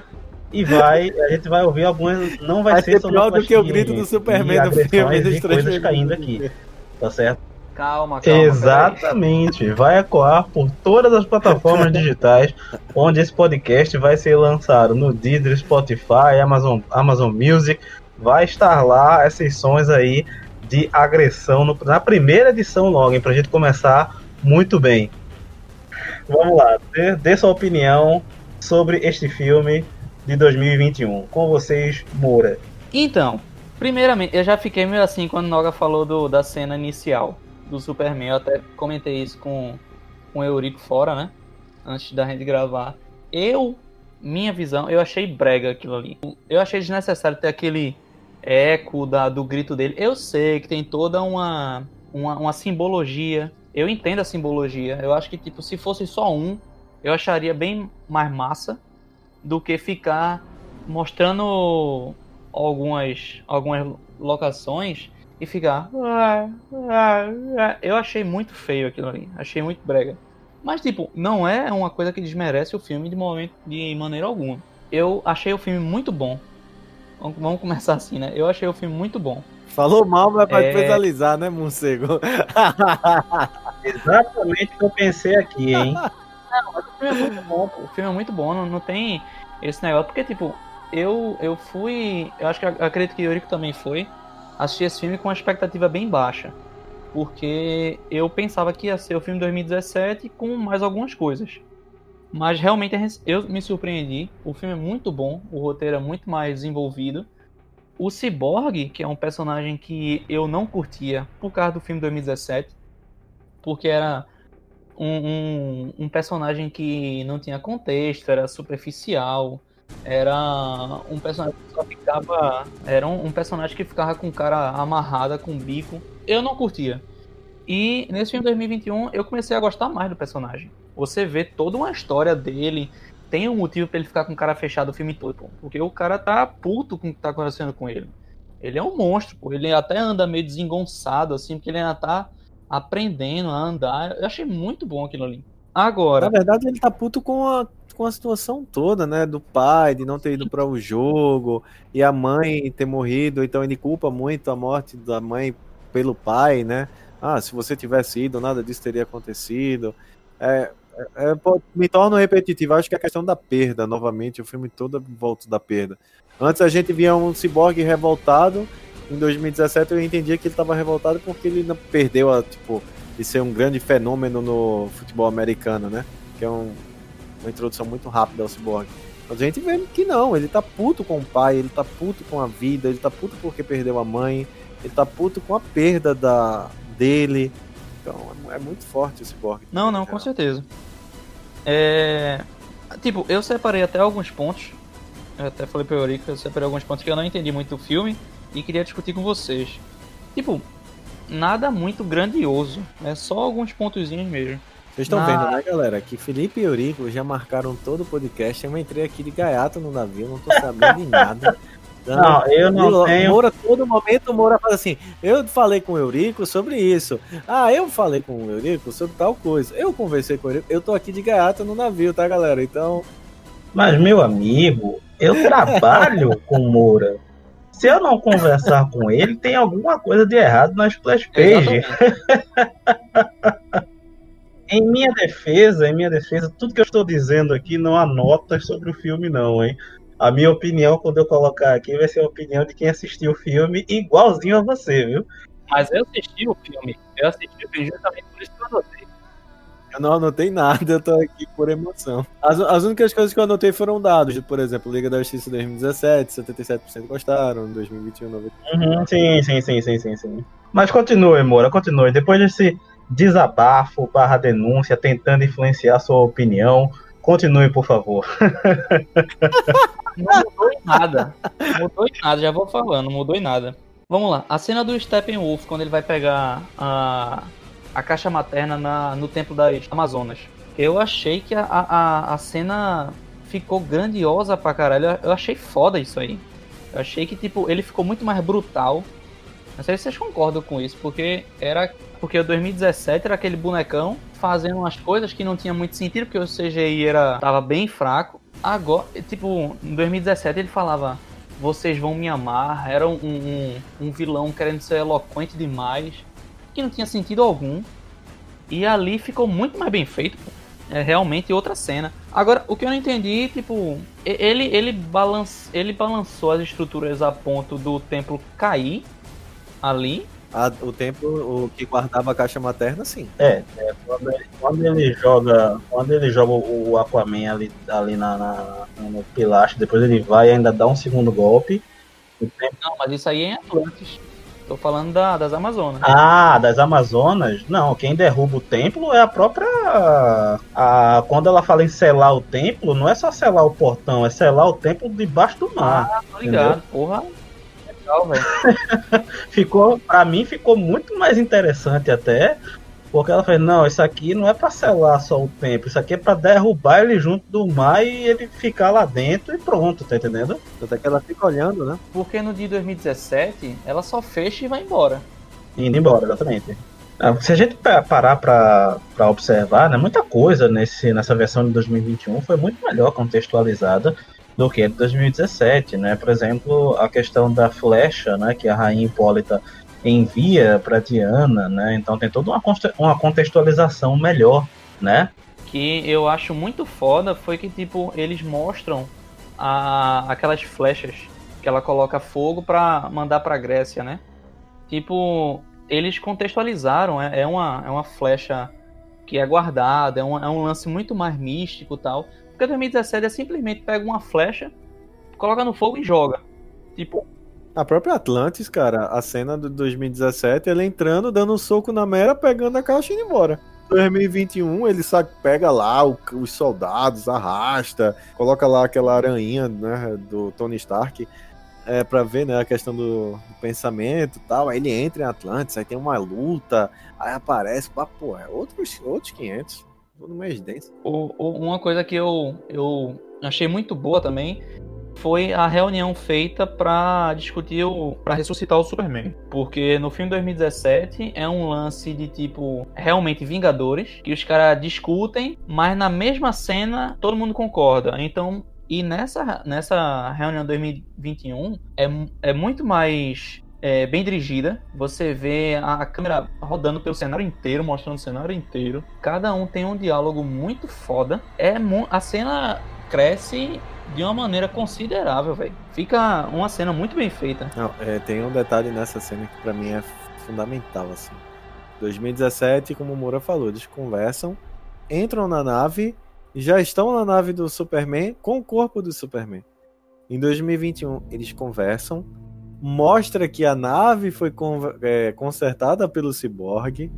e vai. A gente vai ouvir algumas. Não vai, vai ser, ser pior do que o grito do Superman do filme dos coisas caindo aqui. Tá certo? Calma, calma. Exatamente. Vai ecoar por todas as plataformas digitais onde esse podcast vai ser lançado no Deezer, Spotify, Amazon, Amazon Music, vai estar lá as sessões aí de agressão no, na primeira edição logo, para a gente começar muito bem. Vamos lá, dê, dê, sua opinião sobre este filme de 2021. Com vocês, Moura. Então, primeiramente, eu já fiquei meio assim quando Noga falou do, da cena inicial do Superman. Eu até comentei isso com, com o Eurico fora, né? Antes da gente gravar. Eu, minha visão, eu achei brega aquilo ali. Eu achei desnecessário ter aquele eco da, do grito dele. Eu sei que tem toda uma, uma, uma, simbologia. Eu entendo a simbologia. Eu acho que, tipo, se fosse só um, eu acharia bem mais massa do que ficar mostrando algumas, algumas locações e ficar. Eu achei muito feio aquilo ali. Achei muito brega. Mas, tipo, não é uma coisa que desmerece o filme de momento de maneira alguma. Eu achei o filme muito bom. Vamos começar assim, né? Eu achei o filme muito bom. Falou mal, mas vai é... né, morcego? Exatamente o que eu pensei aqui, hein? Não, mas o filme é muito bom, O filme é muito bom, não, não tem esse negócio. Porque, tipo, eu, eu fui. Eu acho que acredito que o Eurico também foi. Assistir esse filme com uma expectativa bem baixa. Porque eu pensava que ia ser o filme 2017 com mais algumas coisas. Mas realmente eu me surpreendi. O filme é muito bom, o roteiro é muito mais desenvolvido. O Cyborg, que é um personagem que eu não curtia por causa do filme 2017, porque era um, um, um personagem que não tinha contexto, era superficial, era um personagem que só ficava. Era um, um personagem que ficava com cara amarrada, com bico. Eu não curtia. E nesse filme 2021 eu comecei a gostar mais do personagem. Você vê toda uma história dele, tem um motivo para ele ficar com o cara fechado o filme todo, pô, porque o cara tá puto com o que tá acontecendo com ele. Ele é um monstro, pô. Ele até anda meio desengonçado, assim, porque ele ainda tá aprendendo a andar. Eu achei muito bom aquilo ali. Agora. Na verdade, ele tá puto com a, com a situação toda, né? Do pai, de não ter ido para o jogo, e a mãe ter morrido, então ele culpa muito a morte da mãe pelo pai, né? ah, se você tivesse ido, nada disso teria acontecido. É, é, é me torna repetitivo. Acho que a questão da perda, novamente, o filme todo volta da perda. Antes a gente via um ciborgue revoltado. Em 2017 eu entendia que ele estava revoltado porque ele perdeu a, tipo, de ser um grande fenômeno no futebol americano, né? Que é um, uma introdução muito rápida ao ciborgue. Mas a gente vê que não, ele tá puto com o pai, ele tá puto com a vida, ele tá puto porque perdeu a mãe, ele tá puto com a perda da dele. Então é, é muito forte esse Borg. Não, não, com certeza. É. Tipo, eu separei até alguns pontos. Eu até falei pro Eurico, eu separei alguns pontos que eu não entendi muito do filme e queria discutir com vocês. Tipo, nada muito grandioso. É só alguns pontozinhos mesmo. Vocês estão Na... vendo, né, galera? Que Felipe e Eurico já marcaram todo o podcast. Eu entrei aqui de gaiato no navio, não tô sabendo de nada. Não, eu não tenho. Moura, todo momento o Moura fala assim: eu falei com o Eurico sobre isso. Ah, eu falei com o Eurico sobre tal coisa. Eu conversei com o Eurico. Eu tô aqui de gaiato no navio, tá, galera? Então. Mas, meu amigo, eu trabalho com o Moura. Se eu não conversar com ele, tem alguma coisa de errado na splash page. em minha defesa, em minha defesa, tudo que eu estou dizendo aqui não há notas sobre o filme, não, hein? A minha opinião, quando eu colocar aqui, vai ser a opinião de quem assistiu o filme igualzinho a você, viu? Mas eu assisti o filme. Eu assisti o filme justamente por isso que eu anotei. Eu não anotei nada, eu tô aqui por emoção. As, as únicas coisas que eu anotei foram dados, por exemplo, Liga da Justiça 2017, 77% gostaram, 2021, 90%. Uhum, sim, sim, sim, sim, sim, sim. Mas continue, Moura, continue. Depois desse desabafo barra denúncia, tentando influenciar sua opinião, continue, por favor. Não mudou em nada. Mudou em nada, já vou falando, não mudou em nada. Vamos lá, a cena do Steppenwolf, quando ele vai pegar a, a caixa materna na, no templo das Amazonas. Eu achei que a, a, a cena ficou grandiosa pra caralho. Eu achei foda isso aí. Eu achei que, tipo, ele ficou muito mais brutal. Não sei se vocês concordam com isso, porque era. Porque o 2017 era aquele bonecão fazendo umas coisas que não tinha muito sentido, porque o CGI era, tava bem fraco. Agora, tipo, em 2017 ele falava: Vocês vão me amar. Era um, um, um vilão querendo ser eloquente demais, que não tinha sentido algum. E ali ficou muito mais bem feito. É realmente outra cena. Agora, o que eu não entendi, tipo, ele ele, balance, ele balançou as estruturas a ponto do templo cair ali a, o tempo o que guardava a caixa materna, sim. É, é quando, ele, quando, ele, joga. Quando ele joga o Aquaman ali, ali na, na, no pilastre, depois ele vai e ainda dá um segundo golpe. Tempo... Não, mas isso aí é em Atlantis. Tô falando da, das Amazonas. Ah, das Amazonas? Não, quem derruba o templo é a própria. A, quando ela fala em selar o templo, não é só selar o portão, é selar o templo debaixo do mar. Ah, tô ligado, entendeu? porra legal, velho. ficou, pra mim ficou muito mais interessante até. Porque ela fez, não, isso aqui não é pra selar só o tempo, isso aqui é pra derrubar ele junto do mar e ele ficar lá dentro e pronto, tá entendendo? Até que ela fica olhando, né? Porque no dia 2017 ela só fecha e vai embora. Indo embora, exatamente. Ah, se a gente parar para observar, né, muita coisa nesse, nessa versão de 2021 foi muito melhor contextualizada do que de 2017, né? Por exemplo, a questão da flecha, né, que a rainha Hipólita envia para Diana, né? Então tem toda uma, uma contextualização melhor, né? Que eu acho muito foda foi que tipo eles mostram a, aquelas flechas que ela coloca fogo para mandar para Grécia, né? Tipo, eles contextualizaram, é, é, uma, é uma flecha que é guardada, é um, é um lance muito mais místico tal. Porque 2017 é simplesmente pega uma flecha, coloca no fogo e joga. Tipo. A própria Atlantis, cara, a cena do 2017, ele entrando, dando um soco na mera, pegando a caixa e indo embora. 2021 ele sabe, pega lá o, os soldados, arrasta, coloca lá aquela aranha né, do Tony Stark é, pra ver né, a questão do, do pensamento e tal. Aí ele entra em Atlantis, aí tem uma luta, aí aparece, pô, é outros, outros 500. Tudo mais denso. O, o, uma coisa que eu, eu achei muito boa também foi a reunião feita para discutir o para ressuscitar o Superman, porque no filme 2017 é um lance de tipo realmente Vingadores que os caras discutem, mas na mesma cena todo mundo concorda. Então e nessa nessa reunião 2021 é, é muito mais é, bem dirigida. Você vê a, câmera rodando pelo cenário inteiro, mostrando o cenário inteiro. Cada um tem um diálogo muito foda. É a cena cresce de uma maneira considerável, velho. Fica uma cena muito bem feita. Não, é, tem um detalhe nessa cena que para mim é fundamental assim. 2017, como o Moura falou, eles conversam, entram na nave já estão na nave do Superman com o corpo do Superman. Em 2021, eles conversam, mostra que a nave foi é, consertada pelo Cyborg,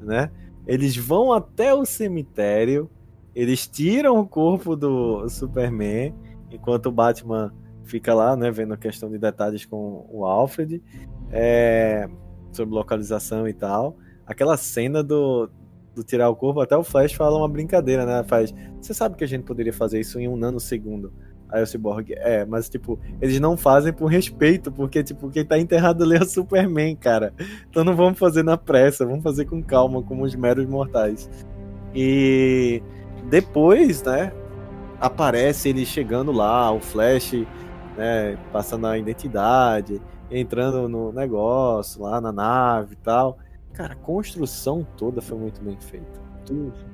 né? Eles vão até o cemitério, eles tiram o corpo do Superman, enquanto o Batman fica lá, né, vendo a questão de detalhes com o Alfred, é, sobre localização e tal. Aquela cena do, do tirar o corpo, até o Flash fala uma brincadeira, né? Faz, você sabe que a gente poderia fazer isso em um nanosegundo. Aí o Cyborg, é, mas tipo, eles não fazem por respeito, porque tipo, quem tá enterrado ali é o Superman, cara. Então não vamos fazer na pressa, vamos fazer com calma, como os meros mortais. E depois, né, aparece ele chegando lá, o Flash, né, passando a identidade, entrando no negócio, lá na nave e tal. Cara, a construção toda foi muito bem feita.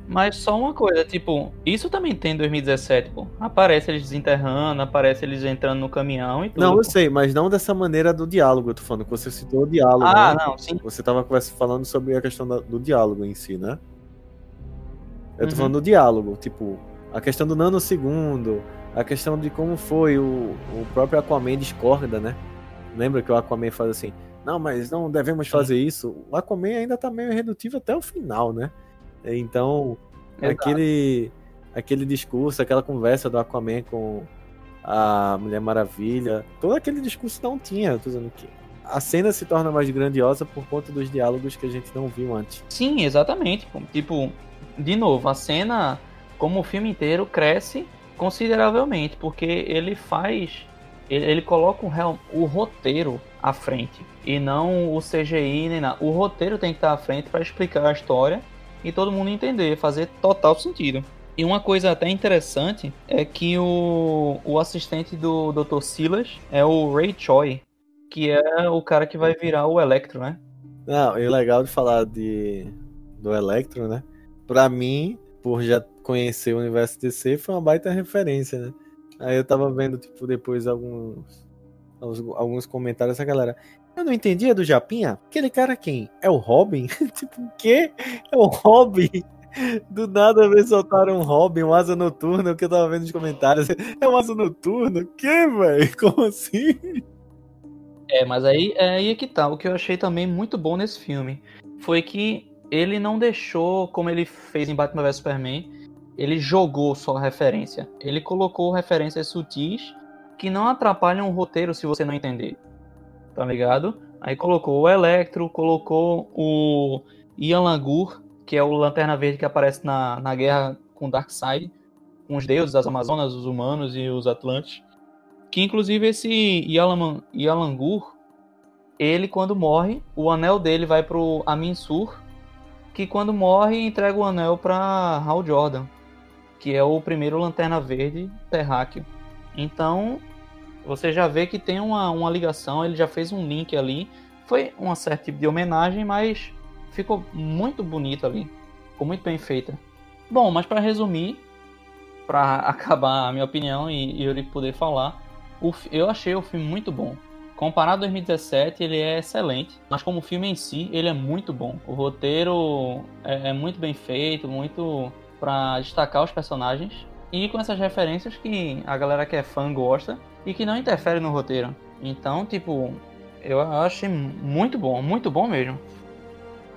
Mas só uma coisa, tipo, isso também tem em 2017, pô. Aparece eles desenterrando, aparece eles entrando no caminhão e tudo. Não, eu pô. sei, mas não dessa maneira do diálogo, eu tô falando que você citou o diálogo. Ah, né? não, sim. Você tava falando sobre a questão do diálogo em si, né? Eu tô Uhum. falando do diálogo, tipo, a questão do nanosegundo, a questão de como foi o, o próprio Aquaman discorda, né? Lembra que o Aquaman faz assim, não, mas não devemos fazer isso. O Aquaman ainda tá meio redutivo até o final, né? Então, Exato. aquele, aquele discurso, aquela conversa do Aquaman com a Mulher Maravilha, todo aquele discurso não tinha, tô dizendo que a cena se torna mais grandiosa por conta dos diálogos que a gente não viu antes. Sim, exatamente. Tipo, de novo, a cena, como o filme inteiro, cresce consideravelmente, porque ele faz. Ele, ele coloca o, o roteiro à frente. E não o CGI nem nada. O roteiro tem que estar à frente para explicar a história e todo mundo entender, fazer total sentido. E uma coisa até interessante é que o, o assistente do Dr. Silas é o Ray Choi, que é o cara que vai virar o Electro, né? Não, e o legal de falar de do Electro, né? Pra mim, por já conhecer o universo DC, foi uma baita referência, né? Aí eu tava vendo, tipo, depois alguns alguns, comentários dessa galera. Eu não entendia do Japinha? Aquele cara quem? É o Robin? tipo, o quê? É o Robin? Do nada me soltaram um Robin, um asa noturna, o que eu tava vendo nos comentários. É um asa noturna? O que, velho? Como assim? É, mas aí é aí é que tá. O que eu achei também muito bom nesse filme foi que ele não deixou, como ele fez em Batman vs Superman, ele jogou só referência. Ele colocou referências sutis que não atrapalham o roteiro se você não entender. Tá ligado? Aí colocou o Electro, colocou o Ian Langur, que é o Lanterna Verde que aparece na, na guerra com Darkseid, com os deuses, as Amazonas, os humanos e os Atlantes. Que inclusive esse Yalan- Yalangur, ele quando morre, o anel dele vai pro Amin Sur, que quando morre entrega o anel pra Hal Jordan, que é o primeiro Lanterna Verde terráqueo. Então, você já vê que tem uma, uma ligação, ele já fez um link ali. Foi um certo tipo de homenagem, mas ficou muito bonito ali. Ficou muito bem feita. Bom, mas para resumir, para acabar a minha opinião e, e eu poder falar, o eu achei o filme muito bom. Comparado a 2017, ele é excelente, mas como filme em si, ele é muito bom. O roteiro é, é muito bem feito, muito para destacar os personagens e com essas referências que a galera que é fã gosta e que não interfere no roteiro. Então, tipo, eu achei muito bom, muito bom mesmo.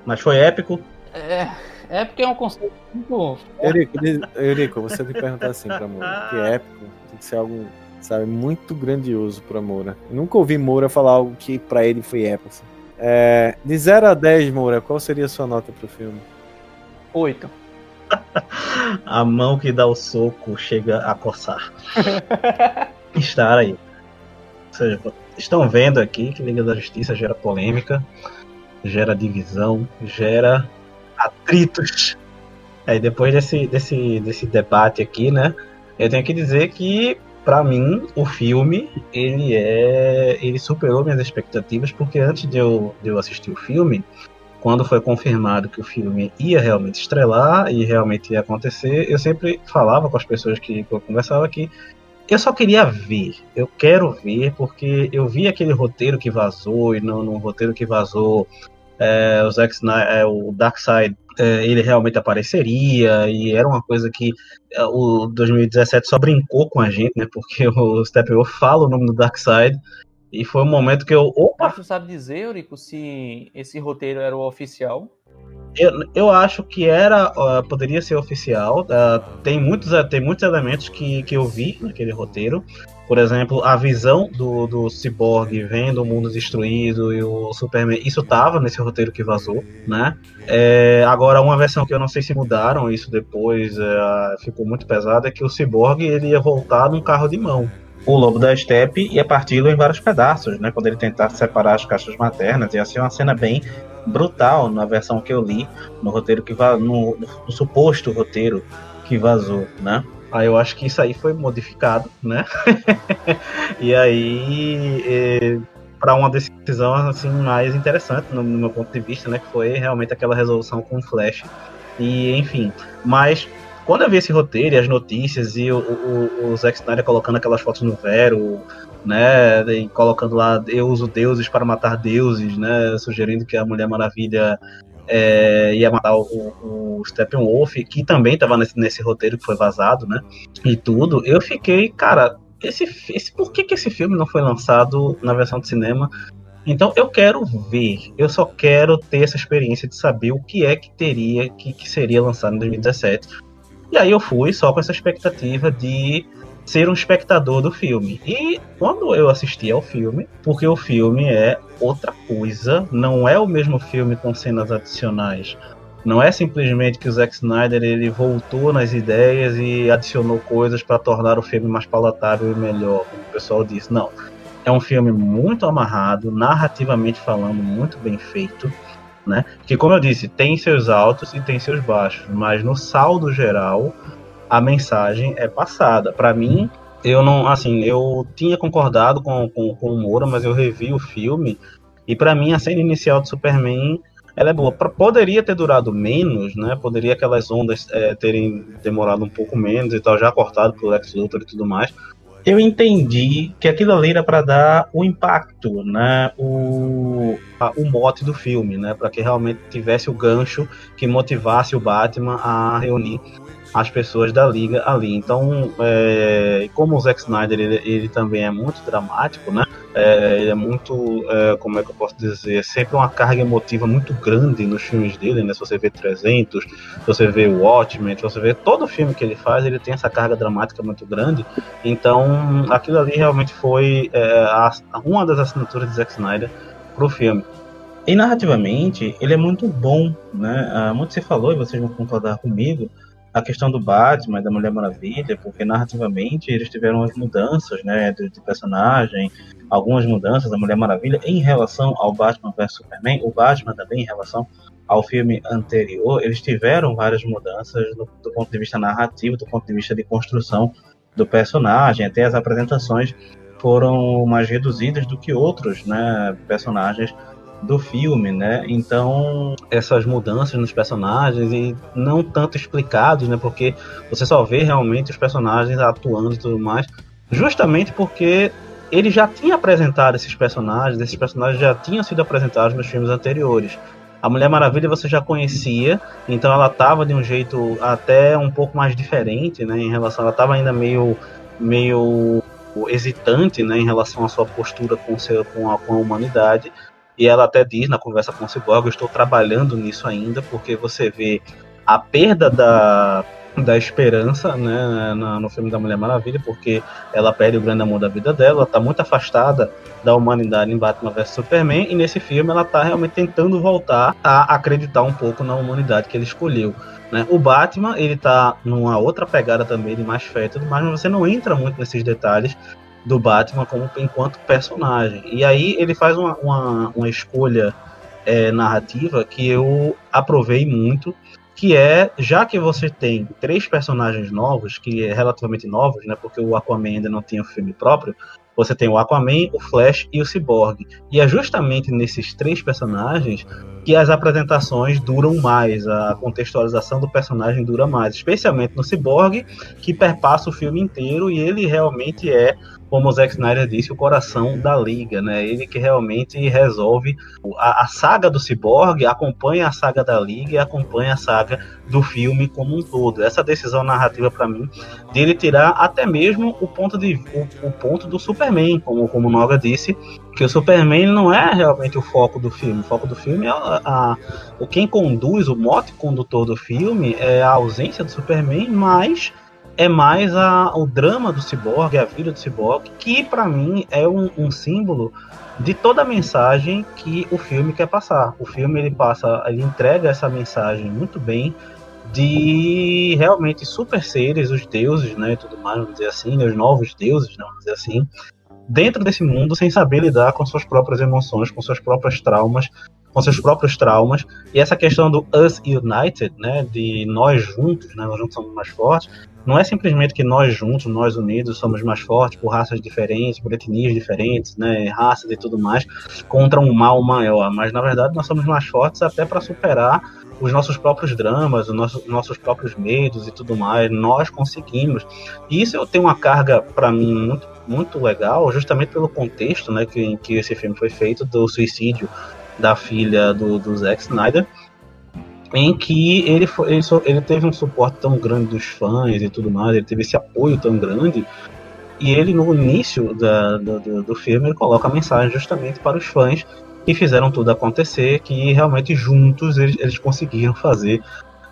Mas foi épico. É, é porque é um conceito muito Eurico, Eurico, você me perguntar assim pra Moura, que é épico, tem que ser algo, sabe, muito grandioso pra Moura. Eu nunca ouvi Moura falar algo que pra ele foi épico. assim. É, de 0 a 10, Moura, qual seria a sua nota pro filme? 8. A mão que dá o soco chega a coçar. Estar aí. Ou seja, estão vendo aqui que Liga da Justiça gera polêmica, gera divisão, gera atritos. Aí depois desse, desse, desse debate aqui, né? Eu tenho que dizer que, pra mim, o filme, ele é. ele superou minhas expectativas, porque antes de eu, de eu assistir o filme, quando foi confirmado que o filme ia realmente estrelar e realmente ia acontecer, eu sempre falava com as pessoas que, eu conversava que eu só queria ver, eu quero ver, porque eu vi aquele roteiro que vazou, e no, no roteiro que vazou é, o, Zack Snyder, é, o Darkseid é, ele realmente apareceria e era uma coisa que é, o 2017 só brincou com a gente, né? Porque o Steppenwolf fala o nome do Darkseid e foi um momento que eu. Opa! Tu sabe dizer, Eurico, se esse roteiro era o oficial? Eu, eu acho que era, uh, poderia ser oficial. Uh, tem, muitos, uh, tem muitos elementos que, que eu vi naquele roteiro. Por exemplo, a visão do, do Cyborg vendo o mundo destruído e o Superman. Isso tava nesse roteiro que vazou, né? É, agora, uma versão que eu não sei se mudaram isso depois, é, ficou muito pesada, é que o Cyborg ele ia voltar num carro de mão o lobo da steppe ia parti-lo em vários pedaços, né? Quando ele tentasse separar as caixas maternas, ia ser uma cena bem brutal na versão que eu li, no roteiro que va no, no, suposto roteiro que vazou, né? Aí eu acho que isso aí foi modificado, né? e aí é, para uma decisão assim mais interessante no, no, meu ponto de vista, né? Que foi realmente aquela resolução com Flash e enfim, mas quando eu vi esse roteiro e as notícias e o, o, o Zack Snyder colocando aquelas fotos no Vero, né, e colocando lá eu uso deuses para matar deuses, né, sugerindo que a Mulher Maravilha é, ia matar o, o Steppenwolf, que também estava nesse, nesse roteiro que foi vazado, né, e tudo, eu fiquei, cara, esse, esse, por que, que esse filme não foi lançado na versão de cinema? Então eu quero ver, eu só quero ter essa experiência de saber o que é que teria, que, que seria lançado em 2017 e aí eu fui só com essa expectativa de ser um espectador do filme. E quando eu assisti ao filme, porque o filme é outra coisa, não é o mesmo filme com cenas adicionais. Não é simplesmente que o Zack Snyder ele voltou nas ideias e adicionou coisas para tornar o filme mais palatável e melhor, como o pessoal disse. Não. É um filme muito amarrado, narrativamente falando, muito bem feito né? Que como eu disse, tem seus altos e tem seus baixos, mas no saldo geral a mensagem é passada. Para mim, eu não, assim, eu tinha concordado com, com, com o Moura, mas eu revi o filme e para mim a cena inicial de Superman ela é boa. Poderia ter durado menos, né? Poderia aquelas ondas é, terem demorado um pouco menos e tal, já cortado pelo Lex Luthor e tudo mais eu entendi que aquilo ali era para dar o impacto, né, o, a, o mote do filme, né, para que realmente tivesse o gancho que motivasse o Batman a reunir as pessoas da liga ali. Então, é, como o Zack Snyder ele, ele, também é muito dramático, né? É, ele é muito, é, como é que eu posso dizer, sempre uma carga emotiva muito grande nos filmes dele, né? Se você vê 300, se você vê Watchmen, se você vê todo filme que ele faz, ele tem essa carga dramática muito grande. Então, aquilo ali realmente foi é, a, uma das assinaturas de Zack Snyder pro filme. E narrativamente, ele é muito bom, né? Ah, muito se falou, e vocês vão concordar comigo, a questão do Batman da Mulher Maravilha, porque narrativamente eles tiveram as mudanças, né, de, de, personagem, algumas mudanças da Mulher Maravilha em relação ao Batman vs Superman, o Batman também em relação ao filme anterior, eles tiveram várias mudanças do, do ponto de vista narrativo, do ponto de vista de construção do personagem, até as apresentações foram mais reduzidas do que outros, né, personagens do filme, né? Então, essas mudanças nos personagens e não tanto explicados, né? Porque você só vê realmente os personagens atuando e tudo mais, justamente porque ele já tinha apresentado esses personagens, esses personagens já tinham sido apresentados nos filmes anteriores. A Mulher Maravilha você já conhecia, então ela estava de um jeito até um pouco mais diferente, né? Em relação, ela estava ainda meio meio hesitante, né, em relação à sua postura com, seu, com, a, com a humanidade. E ela até diz na conversa com o Cyborg, eu estou trabalhando nisso ainda, porque você vê a perda da, da esperança né, no filme da Mulher Maravilha, porque ela perde o grande amor da vida dela, ela está muito afastada da humanidade em Batman vs Superman, e nesse filme ela está realmente tentando voltar a acreditar um pouco na humanidade que ele escolheu. Né? O Batman, ele tá numa outra pegada também de mais fé e tudo mais, mas você não entra muito nesses detalhes do Batman como enquanto personagem. E aí ele faz uma, uma, uma escolha é, narrativa que eu aprovei muito, que é, já que você tem três personagens novos, que é relativamente novos, né, porque o Aquaman ainda não tinha um filme próprio, você tem o Aquaman, o Flash e o Cyborg. E é justamente nesses três personagens que as apresentações duram mais, a contextualização do personagem dura mais, especialmente no Cyborg, que perpassa o filme inteiro e ele realmente é como o Zack Snyder disse, o coração da liga, né? Ele que realmente resolve a, a saga do Cyborg, acompanha a saga da liga e acompanha a saga do filme como um todo. Essa decisão narrativa para mim dele tirar até mesmo o ponto de o, o, ponto do Superman, como como Noga disse, que o Superman não é realmente o foco do filme. O foco do filme é a, a o quem conduz, o mote condutor do filme é a ausência do Superman, mas é mais a, o drama do Cyborg, a vida do Cyborg, que para mim é um, um, símbolo de toda a mensagem que o filme quer passar. O filme ele passa, ele entrega essa mensagem muito bem de realmente super seres, os deuses, né, tudo mais, vamos dizer assim, né, os novos deuses, né, vamos dizer assim, dentro desse mundo sem saber lidar com suas próprias emoções, com seus próprios traumas, com seus próprios traumas. E essa questão do us united, né, de nós juntos, né, nós juntos somos mais fortes, não é simplesmente que nós juntos, nós unidos, somos mais fortes por raças diferentes, por etnias diferentes, né, raças e tudo mais, contra um mal maior, mas na verdade nós somos mais fortes até para superar os nossos próprios dramas, os nossos, nossos próprios medos e tudo mais, nós conseguimos. E isso eu tenho uma carga para mim muito, muito legal, justamente pelo contexto, né, que, em que esse filme foi feito do suicídio da filha do, do Zack Snyder em que ele, foi, ele, ele, teve um suporte tão grande dos fãs e tudo mais, ele teve esse apoio tão grande, e ele no início da, do, do filme ele coloca a mensagem justamente para os fãs que fizeram tudo acontecer, que realmente juntos eles, eles conseguiram fazer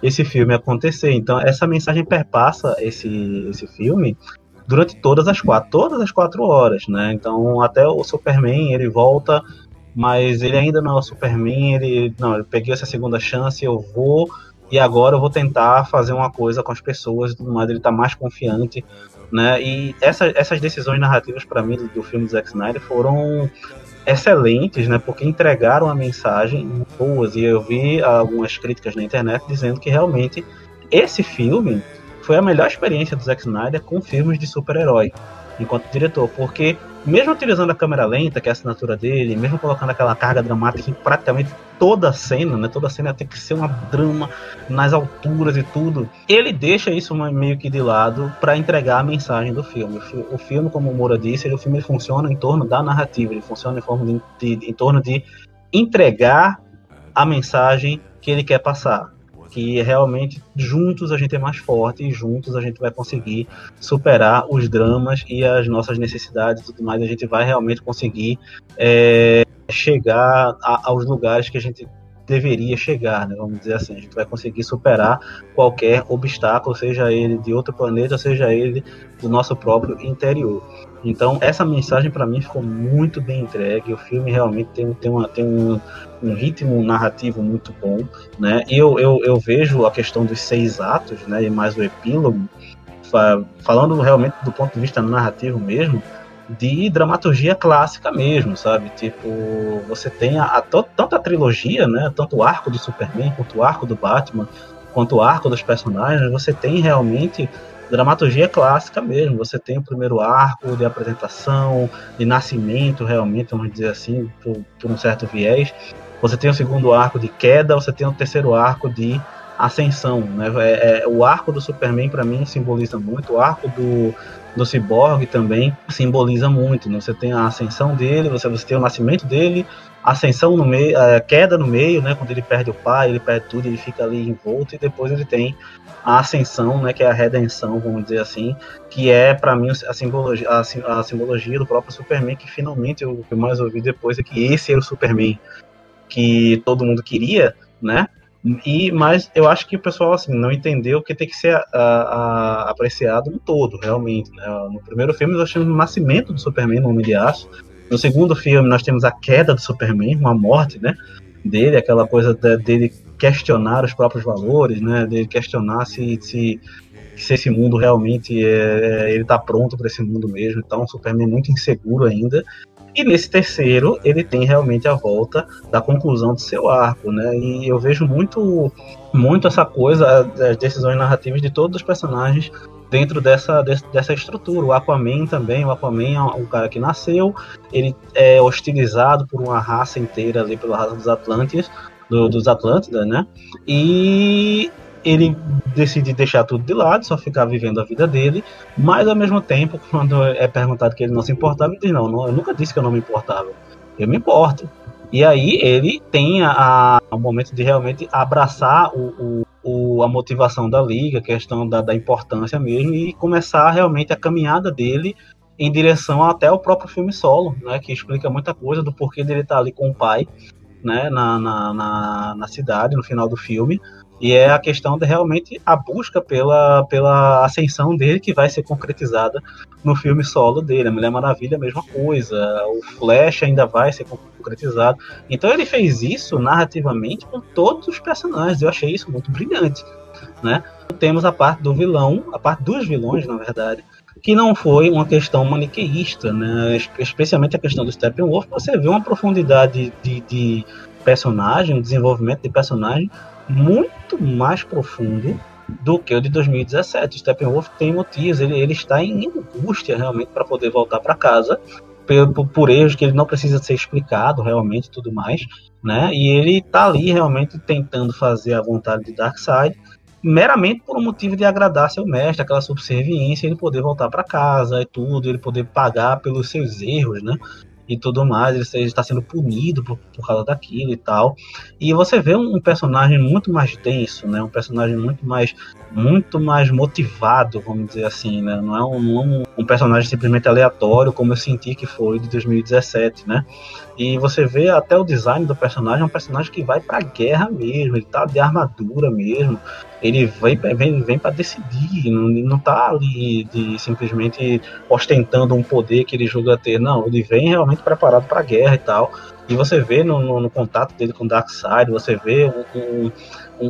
esse filme acontecer. Então essa mensagem perpassa esse, esse filme durante todas as quatro, todas as quatro horas, né? Então até o Superman ele volta mas ele ainda não é o Superman, ele não, eu peguei essa segunda chance, eu vou e agora eu vou tentar fazer uma coisa com as pessoas e tudo mais, ele tá mais confiante, né? E essa, essas decisões narrativas para mim do, do, filme do Zack Snyder foram excelentes, né? Porque entregaram a mensagem boas e eu vi algumas críticas na internet dizendo que realmente esse filme foi a melhor experiência do Zack Snyder com filmes de super-herói enquanto diretor, porque mesmo utilizando a câmera lenta, que é a assinatura dele, mesmo colocando aquela carga dramática em praticamente toda a cena, né? Toda a cena tem que ser uma drama nas alturas e tudo. Ele deixa isso meio que de lado para entregar a mensagem do filme. O filme, como o Moura disse, ele, o filme funciona em torno da narrativa, ele funciona em, forma de, de, em torno de entregar a mensagem que ele quer passar que realmente juntos a gente é mais forte e juntos a gente vai conseguir superar os dramas e as nossas necessidades e tudo mais. A gente vai realmente conseguir é, chegar a, aos lugares que a gente deveria chegar, né? vamos dizer assim. A gente vai conseguir superar qualquer obstáculo, seja ele de outro planeta, seja ele do nosso próprio interior. Então, essa mensagem para mim ficou muito bem entregue. O filme realmente tem, tem, uma, tem um, um ritmo narrativo muito bom. Né? Eu, eu, eu vejo a questão dos seis atos né, e mais o epílogo, falando realmente do ponto de vista narrativo mesmo, de dramaturgia clássica mesmo, sabe? Tipo, você tem a, a, tanto a trilogia, né? Tanto o arco do Superman, quanto o arco do Batman, quanto o arco dos personagens, você tem realmente dramaturgia clássica mesmo. Você tem o primeiro arco de apresentação, de nascimento, realmente, vamos dizer assim, por, por um certo viés. Você tem o segundo arco de queda, você tem o terceiro arco de ascensão. Né? É, é, o arco do Superman, para mim, simboliza muito. O arco do, do Cyborg também simboliza muito. Né? Você tem a ascensão dele, você, você tem o nascimento dele, ascensão no meio, a queda no meio, né? Quando ele perde o pai, ele perde tudo, ele fica ali envolto e depois ele tem a ascensão, né? Que é a redenção, vamos dizer assim, que é para mim a simbologia, a, a, simbologia do próprio Superman que finalmente eu, eu mais ouvi depois é que esse era o Superman que todo mundo queria, né? E, mas eu acho que o pessoal assim, não entendeu que tem que ser a, a, apreciado no todo, realmente. Né? No primeiro filme nós temos o nascimento do Superman no Homem de Aço, no segundo filme, nós temos a queda do Superman, uma morte, né? Dele, aquela coisa de, dele questionar os próprios valores, né? Dele questionar se, se, se esse mundo realmente é, é ele está pronto para esse mundo mesmo. Então, o Superman é muito inseguro ainda. E nesse terceiro, ele tem realmente a volta da conclusão do seu arco, né? E eu vejo muito, muito essa coisa, as decisões narrativas de todos os personagens dentro dessa, dessa estrutura. O Aquaman também, o Aquaman é um cara que nasceu, ele é hostilizado por uma raça inteira ali, pela raça dos Atlantes, do, dos Atlântidas, né? E ele decide deixar tudo de lado, só ficar vivendo a vida dele, mas ao mesmo tempo, quando é perguntado que ele não se importava, ele diz: Não, eu nunca disse que eu não me importava, eu me importo. E aí ele tem a, a, o momento de realmente abraçar o, o, o, a motivação da liga, a questão da, da importância mesmo, e começar realmente a caminhada dele em direção até o próprio filme solo, né, que explica muita coisa do porquê dele estar tá ali com o pai, né, na, na, na, na cidade, no final do filme, e é a questão de realmente a busca pela, pela ascensão dele que vai ser concretizada no filme solo dele. A Mulher Maravilha, a mesma coisa. O Flash ainda vai ser concretizado. Então ele fez isso narrativamente com todos os personagens. Eu achei isso muito brilhante. Né? Temos a parte do vilão, a parte dos vilões, na verdade, que não foi uma questão maniqueísta, né? especialmente a questão do Steppenwolf. Você vê uma profundidade de, de personagem, um desenvolvimento de personagem muito mais profundo do que o de 2017. O Steppenwolf tem motivos, ele, ele está em angústia realmente para poder voltar para casa, por, por, erros que ele não precisa ser explicado realmente tudo mais, né? E ele está ali realmente tentando fazer a vontade de Darkseid, meramente por um motivo de agradar seu mestre, aquela subserviência, ele poder voltar para casa e tudo, ele poder pagar pelos seus erros, né? E tudo mais, ele está sendo punido por, por causa daquilo e tal. E você vê um, um, personagem muito mais denso, né? Um personagem muito mais muito mais motivado, vamos dizer assim, né? Não é um, é um, um personagem simplesmente aleatório como eu senti que foi de 2017, né? E você vê até o design do personagem, é um personagem que vai pra guerra mesmo, ele tá de armadura mesmo, ele vem, vem, vem para decidir, não, não tá ali de simplesmente ostentando um poder que ele julga ter, não, ele vem realmente preparado para a guerra e tal. E você vê no, no, no, contato dele com o Darkseid, você vê um,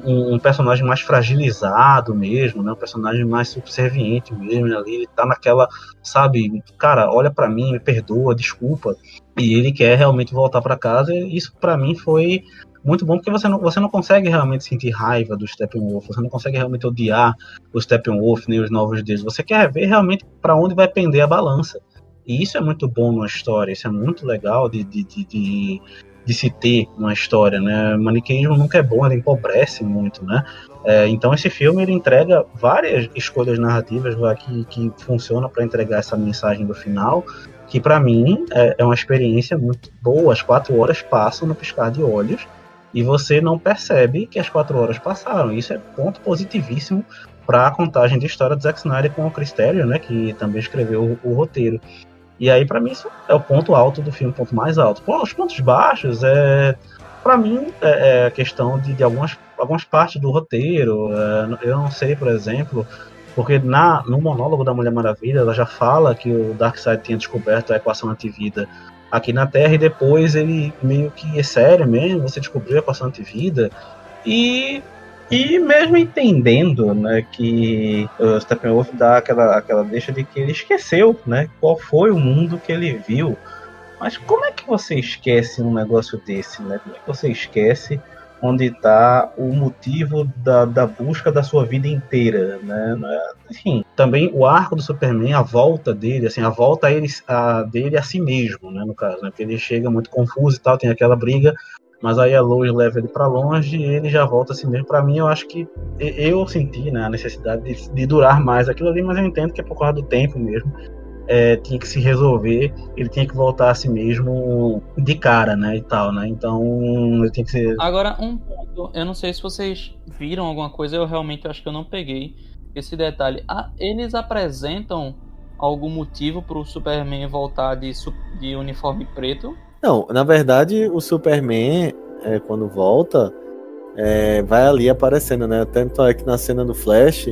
um, um, personagem mais fragilizado mesmo, né? Um personagem mais subserviente mesmo ali. Ele tá naquela, sabe, cara, olha para mim, me perdoa, desculpa. E ele quer realmente voltar para casa. E isso para mim foi muito bom porque você não, você não consegue realmente sentir raiva do Steppenwolf, você não consegue realmente odiar o Steppenwolf nem os novos deuses. Você quer ver realmente para onde vai pender a balança. E isso é muito bom numa história, isso é muito legal de, de, de, de, de se ter numa história, né? Maniqueísmo nunca é bom, ele empobrece muito, né? É, então esse filme ele entrega várias escolhas narrativas que, que funcionam para entregar essa mensagem do final, que para mim é, é, uma experiência muito boa. As quatro horas passam no piscar de olhos e você não percebe que as quatro horas passaram. Isso é ponto positivíssimo para a contagem de história do Zack Snyder com o Cristério, né, que também escreveu o, o roteiro. E aí, para mim, isso é o ponto alto do filme, o ponto mais alto. Pô, os pontos baixos, é, para mim, é, é, a questão de, de, algumas, algumas partes do roteiro. É, eu não sei, por exemplo, porque na, no monólogo da Mulher Maravilha, ela já fala que o Darkseid tinha descoberto a equação antivida aqui na Terra e depois ele meio que é sério mesmo, você descobriu a equação antivida. E e mesmo entendendo né, que o Steppenwolf dá aquela, aquela deixa de que ele esqueceu né, qual foi o mundo que ele viu. Mas como é que você esquece um negócio desse? Né? Como é que você esquece onde está o motivo da, da busca da sua vida inteira, né? Enfim, também o arco do Superman, a volta dele, assim, a volta a ele, a, dele a si mesmo, né, no caso, né? Porque ele chega muito confuso e tal, tem aquela briga mas aí a Lois leva ele para longe e ele já volta assim mesmo. Para mim, eu acho que eu senti né, a necessidade de, de, durar mais aquilo ali, mas eu entendo que é por causa do tempo mesmo. É, tinha que se resolver, ele tinha que voltar a si mesmo de cara, né, e tal, né, então ele tinha que ser... Agora, um ponto, eu não sei se vocês viram alguma coisa, eu realmente acho que eu não peguei esse detalhe. Ah, eles apresentam algum motivo para o Superman voltar de, de uniforme preto? Não, na verdade, o Superman, é, quando volta, é, vai ali aparecendo, né? Tanto é que na cena do Flash,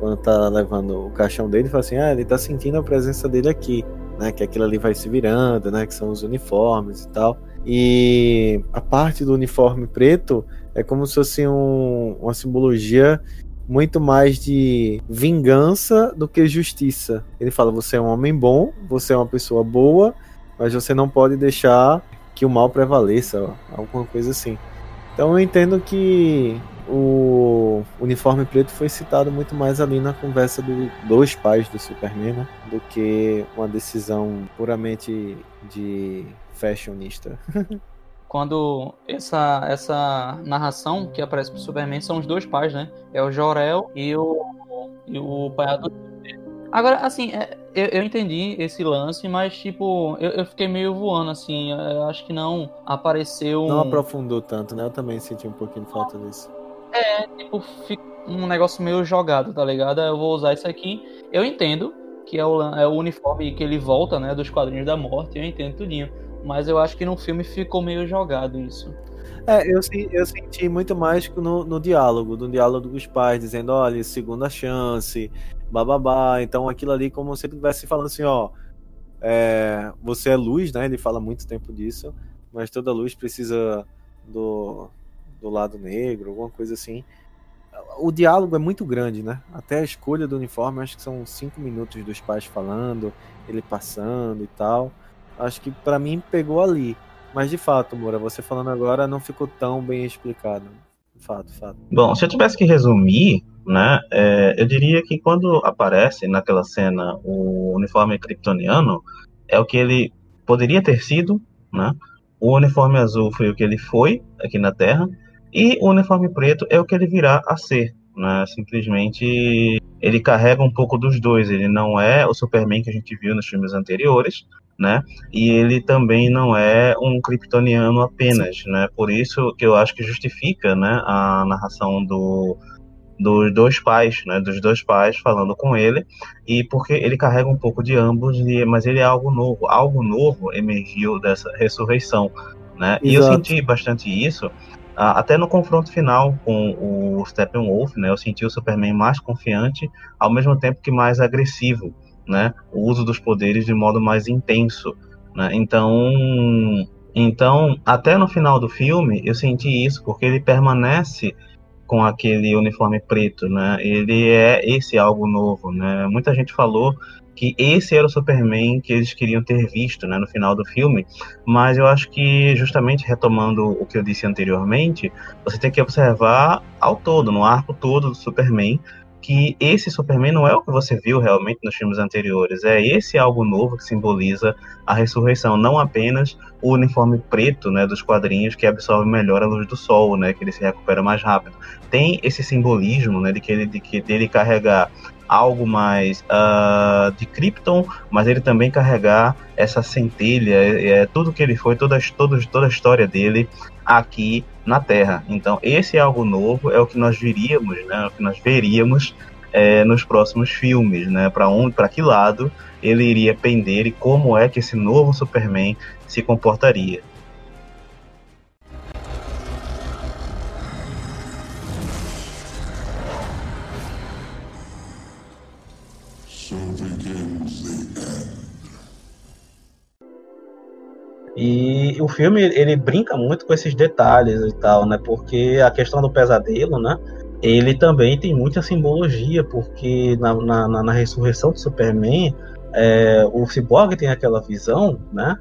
quando tá levando o caixão dele, fala assim: ah, ele tá sentindo a presença dele aqui, né? Que aquilo ali vai se virando, né? Que são os uniformes e tal. E a parte do uniforme preto é como se fosse um, uma simbologia muito mais de vingança do que justiça. Ele fala: você é um homem bom, você é uma pessoa boa mas você não pode deixar que o mal prevaleça, alguma coisa assim. Então eu entendo que o uniforme preto foi citado muito mais ali na conversa do, dos pais do Superman, né? do que uma decisão puramente de fashionista. quando essa, essa narração que aparece pro Superman são os dois pais, né? É o Jorel e o, e o pai adulto. Agora, assim, é, eu, eu, entendi esse lance, mas, tipo, eu, eu, fiquei meio voando, assim. Eu acho que não apareceu. Não aprofundou tanto, né? Eu também senti um pouquinho de falta disso. É, tipo, um negócio meio jogado, tá ligado? Eu vou usar isso aqui. Eu entendo que é o, é o uniforme que ele volta, né? Dos quadrinhos da morte, eu entendo tudinho. Mas eu acho que no filme ficou meio jogado isso. É, eu, eu senti muito mais no, no diálogo, no diálogo dos pais, dizendo, olha, segunda chance, bababá. Então aquilo ali, como se ele estivesse falando assim, ó, é, você é luz, né? Ele fala muito tempo disso, mas toda luz precisa do, do lado negro, alguma coisa assim. O diálogo é muito grande, né? Até a escolha do uniforme, acho que são cinco minutos dos pais falando, ele passando e tal. Acho que para mim pegou ali. Mas de fato, Moura, você falando agora não ficou tão bem explicado. Fato, fato. Bom, se eu tivesse que resumir, né, é, eu diria que quando aparece naquela cena o uniforme kryptoniano, é o que ele poderia ter sido, né? O uniforme azul foi o que ele foi aqui na Terra, e o uniforme preto é o que ele virá a ser, né? Simplesmente ele carrega um pouco dos dois. Ele não é o Superman que a gente viu nos filmes anteriores, né? E ele também não é um kryptoniano apenas, né? Por isso que eu acho que justifica, né, a narração do dos dois pais, né, dos dois pais falando com ele, e porque ele carrega um pouco de ambos, e, mas ele é algo novo, algo novo emergiu dessa ressurreição, né? Exato. E eu senti bastante isso, até no confronto final com o Steppenwolf, né? Eu senti o Superman mais confiante, ao mesmo tempo que mais agressivo, né? O uso dos poderes de modo mais intenso, né? Então, então até no final do filme eu senti isso porque ele permanece com aquele uniforme preto, né? Ele é esse algo novo, né? Muita gente falou que esse era o Superman que eles queriam ter visto, né, no final do filme, mas eu acho que justamente retomando o que eu disse anteriormente, você tem que observar ao todo, no arco todo do Superman, que esse Superman não é o que você viu realmente nos filmes anteriores. É esse algo novo que simboliza a ressurreição, não apenas o uniforme preto, né, dos quadrinhos que absorve melhor a luz do sol, né, que ele se recupera mais rápido. Tem esse simbolismo, né, de que ele de que dele carregar algo mais uh, de Krypton, mas ele também carregar essa centelha, é, é, tudo que ele foi, toda, toda, toda a história dele aqui na Terra. Então, esse é algo novo, é o que nós viríamos, né, o que nós veríamos é, nos próximos filmes, né, para onde, para que lado ele iria pender e como é que esse novo Superman se comportaria. E o filme ele brinca muito com esses detalhes e tal, né? Porque a questão do pesadelo, né? Ele também tem muita simbologia, porque na, na, na ressurreição do Superman, é, o Cyborg tem aquela visão, né?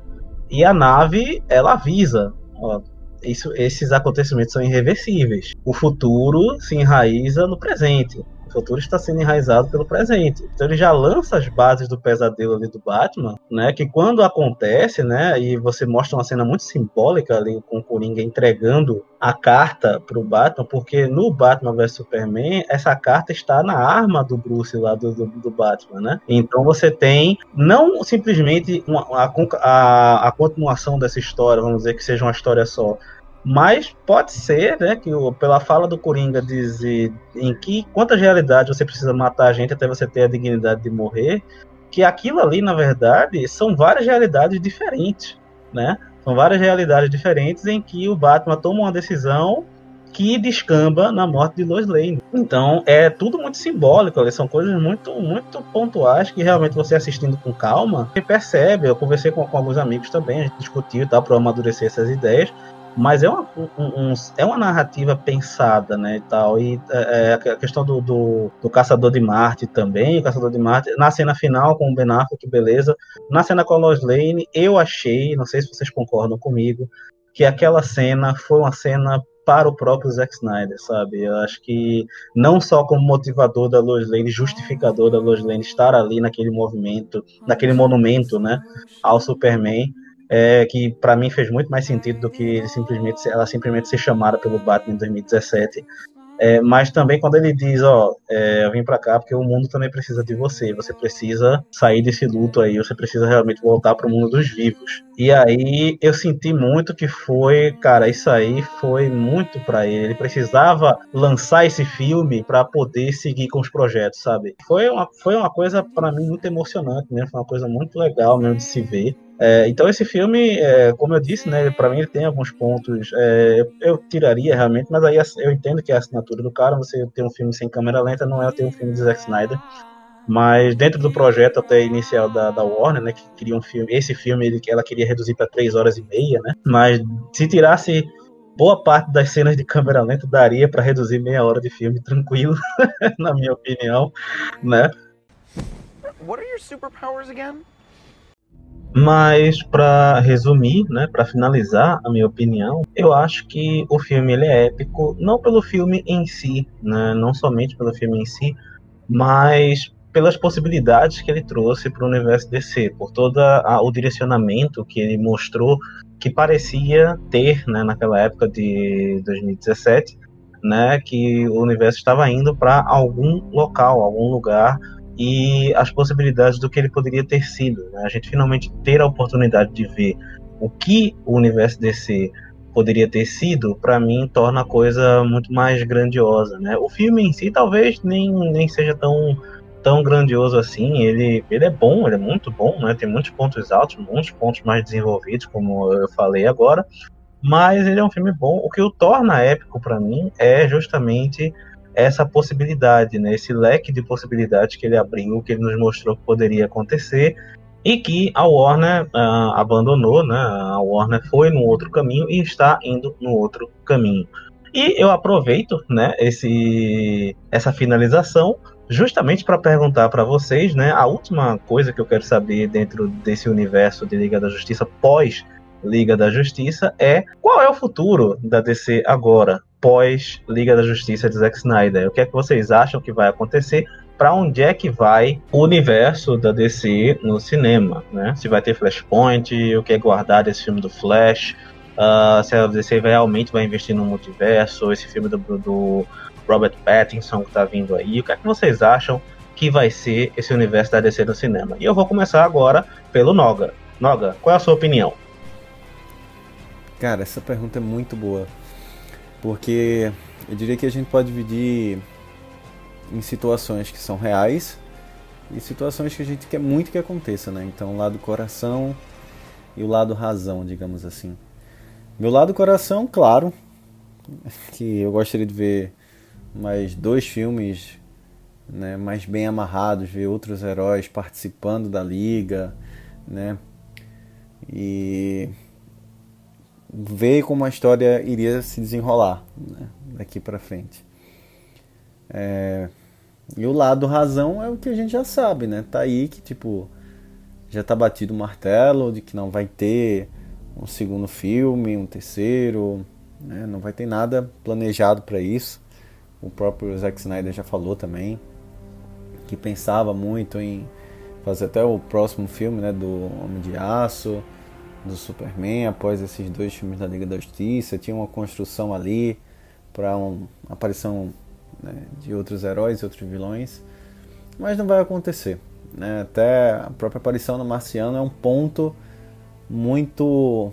E a nave ela avisa, ó, isso, esses acontecimentos são irreversíveis. O futuro se enraiza no presente futuro está sendo enraizado pelo presente. Então ele já lança as bases do pesadelo ali do Batman, né? Que quando acontece, né? E você mostra uma cena muito simbólica ali com o Coringa entregando a carta para o Batman, porque no Batman vs Superman essa carta está na arma do Bruce lá do, do, do Batman, né? Então você tem não simplesmente uma, a, a, a continuação dessa história, vamos dizer que seja uma história só, mas pode ser, né, que pela fala do Coringa dizer em que quantas realidades você precisa matar a gente até você ter a dignidade de morrer, que aquilo ali, na verdade, são várias realidades diferentes, né? São várias realidades diferentes em que o Batman toma uma decisão que descamba na morte de Lois Lane. Então, é tudo muito simbólico, são coisas muito muito pontuais que realmente você assistindo com calma, você percebe. Eu conversei com, com alguns amigos também, a gente discutiu tá, para amadurecer essas ideias mas é uma, um, um, é uma narrativa pensada, né, e tal, e é, é, a questão do, do, do, Caçador de Marte também, o Caçador de Marte, na cena final com o Ben Affleck, beleza, na cena com a Lois Lane, eu achei, não sei se vocês concordam comigo, que aquela cena foi uma cena para o próprio Zack Snyder, sabe? Eu acho que não só como motivador da Lois Lane, justificador da Lois Lane estar ali naquele movimento, naquele monumento, né, ao Superman, é, que para mim fez muito mais sentido do que simplesmente ela simplesmente ser chamada pelo Batman em 2017. É, mas também quando ele diz, ó, é, eu vim para cá porque o mundo também precisa de você, você precisa sair desse luto aí, você precisa realmente voltar para o mundo dos vivos. E aí eu senti muito que foi, cara, isso aí foi muito para ele. Ele precisava lançar esse filme para poder seguir com os projetos, sabe? Foi uma, foi uma coisa para mim muito emocionante, né? Foi uma coisa muito legal mesmo de se ver. É, então esse filme, é, como eu disse, né, para mim ele tem alguns pontos, é, eu, tiraria realmente, mas aí eu entendo que é a assinatura do cara, você ter um filme sem câmera lenta não é ter um filme de Zack Snyder, mas dentro do projeto até inicial da, da Warner, né, que queria um filme, esse filme ela queria reduzir para três horas e meia, né, mas se tirasse boa parte das cenas de câmera lenta daria para reduzir meia hora de filme tranquilo, na minha opinião, né. What are your superpowers again? Mas para resumir, né, para finalizar a minha opinião, eu acho que o filme ele é épico não pelo filme em si, né, não somente pelo filme em si, mas pelas possibilidades que ele trouxe para o universo DC, por todo o direcionamento que ele mostrou que parecia ter, né, naquela época de 2017, né, que o universo estava indo para algum local, algum lugar e as possibilidades do que ele poderia ter sido. Né? A gente finalmente ter a oportunidade de ver o que o universo DC poderia ter sido, para mim torna a coisa muito mais grandiosa. Né? O filme em si talvez nem, nem seja tão tão grandioso assim. Ele, ele é bom, ele é muito bom, né? Tem muitos pontos altos, muitos pontos mais desenvolvidos, como eu falei agora. Mas ele é um filme bom. O que o torna épico para mim é justamente essa possibilidade, né, esse leque de possibilidades que ele abriu, que ele nos mostrou que poderia acontecer e que a Warner uh, abandonou, né? A Warner foi no outro caminho e está indo no outro caminho. E eu aproveito, né, esse essa finalização justamente para perguntar para vocês, né, a última coisa que eu quero saber dentro desse universo de Liga da Justiça pós Liga da Justiça é qual é o futuro da DC agora, pós Liga da Justiça de Zack Snyder. O que é que vocês acham que vai acontecer? Para onde é que vai o universo da DC no cinema? Né? Se vai ter Flashpoint, o que é guardar desse filme do Flash, uh, se a DC realmente vai investir no multiverso, esse filme do, do Robert Pattinson que está vindo aí. O que é que vocês acham que vai ser esse universo da DC no cinema? E eu vou começar agora pelo Noga. Noga, qual é a sua opinião? Cara, essa pergunta é muito boa. Porque eu diria que a gente pode dividir em situações que são reais e situações que a gente quer muito que aconteça, né? Então, o lado coração e o lado razão, digamos assim. Meu lado coração, claro, que eu gostaria de ver mais dois filmes né, mais bem amarrados, ver outros heróis participando da liga, né? E ver como a história iria se desenrolar né, daqui para frente. É, e o lado razão é o que a gente já sabe, né? Tá aí que tipo já tá batido o martelo de que não vai ter um segundo filme, um terceiro, né? não vai ter nada planejado para isso. O próprio Zack Snyder já falou também que pensava muito em fazer até o próximo filme, né, do Homem de Aço do Superman após esses dois filmes da Liga da Justiça. Tinha uma construção ali para uma aparição né, de outros heróis e outros vilões, mas não vai acontecer. Né? Até a própria aparição do Marciano é um ponto muito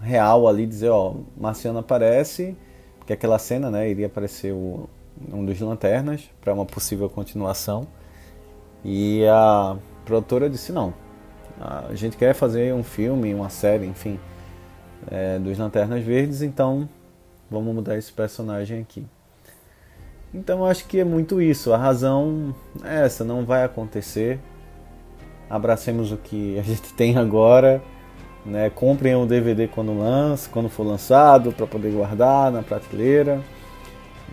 real ali, dizer, ó, Marciano aparece, porque aquela cena, né, iria aparecer o, um dos Lanternas para uma possível continuação, e a produtora disse não, a gente quer fazer um filme, uma série, enfim, é, dos Lanternas Verdes, então vamos mudar esse personagem aqui. Então acho que é muito isso. A razão é essa, não vai acontecer. Abracemos o que a gente tem agora. Né? Comprem o DVD quando lança, quando for lançado, para poder guardar na prateleira.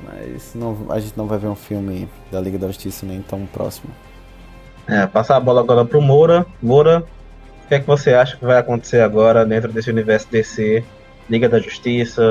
Mas não, a gente não vai ver um filme da Liga da Justiça nem tão próximo. É, passar a bola agora pro Moura. Moura, que é que você acha que vai acontecer agora dentro desse universo DC, Liga da Justiça,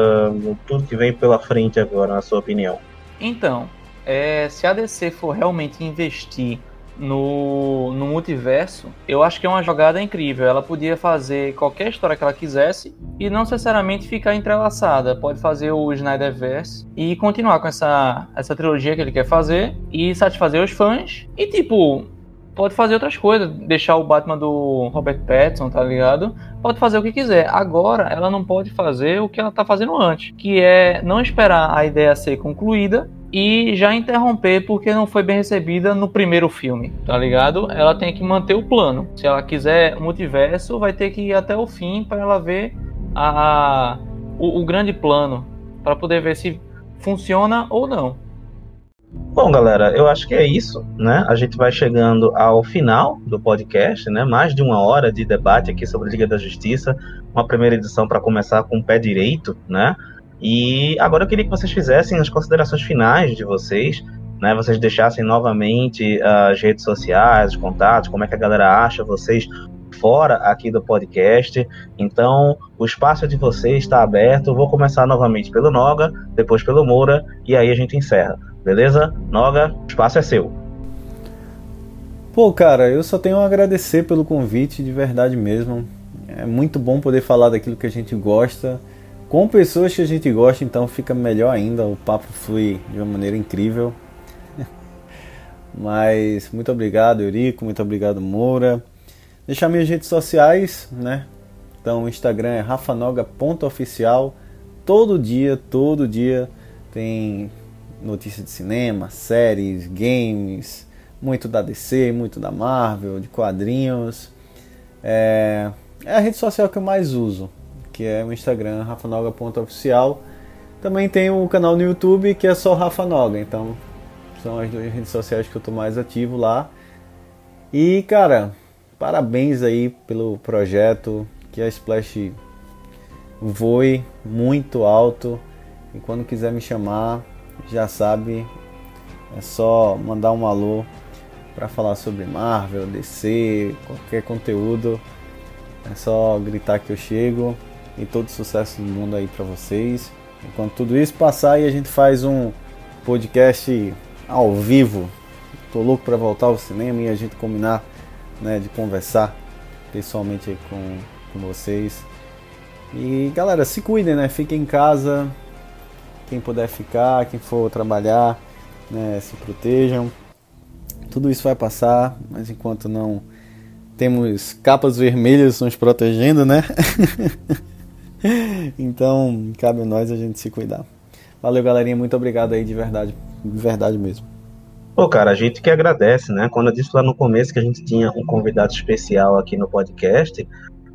tudo que vem pela frente agora, na sua opinião? Então, é, se a DC for realmente investir no, no multiverso, eu acho que é uma jogada incrível. Ela podia fazer qualquer história que ela quisesse e não necessariamente ficar entrelaçada. Pode fazer o Snyderverse e continuar com essa, essa trilogia que ele quer fazer e satisfazer os fãs. E tipo, pode fazer outras coisas, deixar o Batman do Robert Pattinson, tá ligado? Pode fazer o que quiser. Agora, ela não pode fazer o que ela tá fazendo antes, que é não esperar a ideia ser concluída e já interromper porque não foi bem recebida no primeiro filme, tá ligado? Ela tem que manter o plano. Se ela quiser multiverso, vai ter que ir até o fim para ela ver a, a o, o grande plano, para poder ver se funciona ou não. Bom, galera, eu acho que é isso, né? A gente vai chegando ao final do podcast, né? Mais de uma hora de debate aqui sobre a Liga da Justiça, uma primeira edição para começar com o pé direito, né? E agora eu queria que vocês fizessem as considerações finais de vocês, né? Vocês deixassem novamente as redes sociais, os contatos, como é que a galera acha vocês fora aqui do podcast. Então, o espaço de vocês está aberto. Vou começar novamente pelo Noga, depois pelo Moura e aí a gente encerra. Beleza? Noga, o espaço é seu. Pô, cara, eu só tenho a agradecer pelo convite, de verdade mesmo. É muito bom poder falar daquilo que a gente gosta com pessoas que a gente gosta, então fica melhor ainda, o papo flui de uma maneira incrível. Mas muito obrigado, Eurico, muito obrigado, Moura. Deixar minhas redes sociais, né? Então o Instagram é rafanoga.oficial. Todo dia, todo dia tem notícia de cinema, séries, games, muito da DC, muito da Marvel, de quadrinhos. É, é a rede social que eu mais uso que é o Instagram rafanoga.oficial. Também tem o canal no YouTube que é só Rafa Noga, então são as duas redes sociais que eu tô mais ativo lá. E cara, parabéns aí pelo projeto, que a Splash voe muito alto. E quando quiser me chamar, já sabe, é só mandar um alô para falar sobre Marvel, DC, qualquer conteúdo. É só gritar que eu chego e todo sucesso do mundo aí para vocês. Enquanto tudo isso passar e a gente faz um podcast ao vivo. Tô louco para voltar ao cinema e a gente combinar, né, de conversar pessoalmente com, com vocês. E galera, se cuidem, né? Fiquem em casa. Quem puder ficar, quem for trabalhar, né, se protejam. Tudo isso vai passar, mas enquanto não temos capas vermelhas nos protegendo, né? então, cabe a nós a gente se cuidar. Valeu, galerinha. Muito obrigado aí, de verdade. De verdade mesmo. Pô, cara, a gente que agradece, né? Quando eu disse lá no começo que a gente tinha um convidado especial aqui no podcast,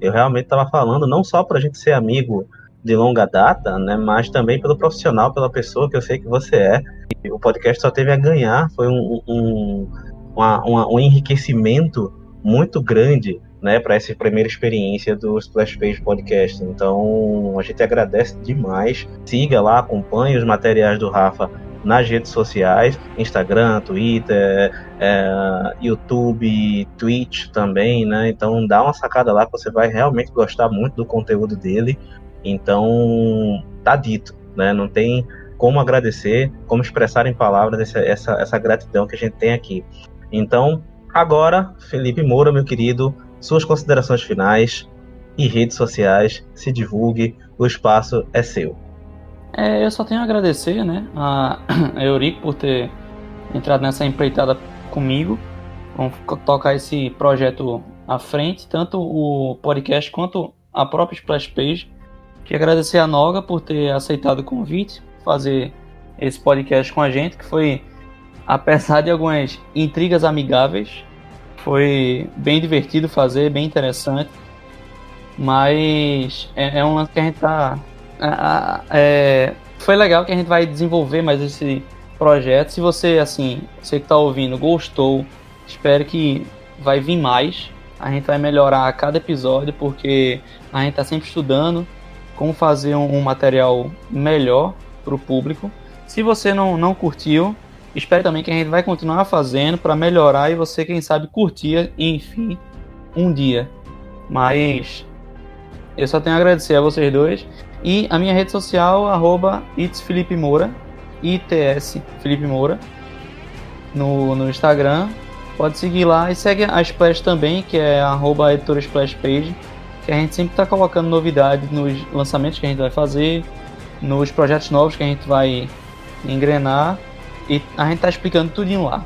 eu realmente estava falando não só para a gente ser amigo de longa data, né? Mas também pelo profissional, pela pessoa que eu sei que você é. E o podcast só teve a ganhar, foi um, um, uma, uma, um enriquecimento muito grande né, para essa primeira experiência do Splash Page Podcast. Então, a gente agradece demais. Siga lá, acompanhe os materiais do Rafa nas redes sociais, Instagram, Twitter, é, YouTube, Twitch também, né? Então dá uma sacada lá que você vai realmente gostar muito do conteúdo dele. Então tá dito, né? Não tem como agradecer, como expressar em palavras essa, essa, essa gratidão que a gente tem aqui. Então, agora, Felipe Moura, meu querido, suas considerações finais e redes sociais, se divulgue, o espaço é seu. É, eu só tenho a agradecer né, a, Eurico por ter entrado nessa empreitada comigo. Vamos tocar esse projeto à frente, tanto o podcast quanto a própria Splash Page. Queria agradecer a Noga por ter aceitado o convite, fazer esse podcast com a gente, que foi, apesar de algumas intrigas amigáveis, foi bem divertido fazer, bem interessante. Mas é, é um lance que a gente tá. É, foi legal que a gente vai desenvolver mais esse projeto. Se você, assim, você que tá ouvindo, gostou, espero que vai vir mais. A gente vai melhorar a cada episódio, porque a gente tá sempre estudando como fazer um, um material melhor para o público. Se você não, não curtiu, Espero também que a gente vai continuar fazendo para melhorar e você, quem sabe, curtir, enfim, um dia. Mas eu só tenho a agradecer a vocês dois. E a minha rede social, arroba itsfelipemoura, ITS Felipe Moura, no, no Instagram. Pode seguir lá e segue a Splash também, que é arroba editora Splash Page, que a gente sempre está colocando novidades nos lançamentos que a gente vai fazer, nos projetos novos que a gente vai engrenar e a gente está explicando tudinho lá.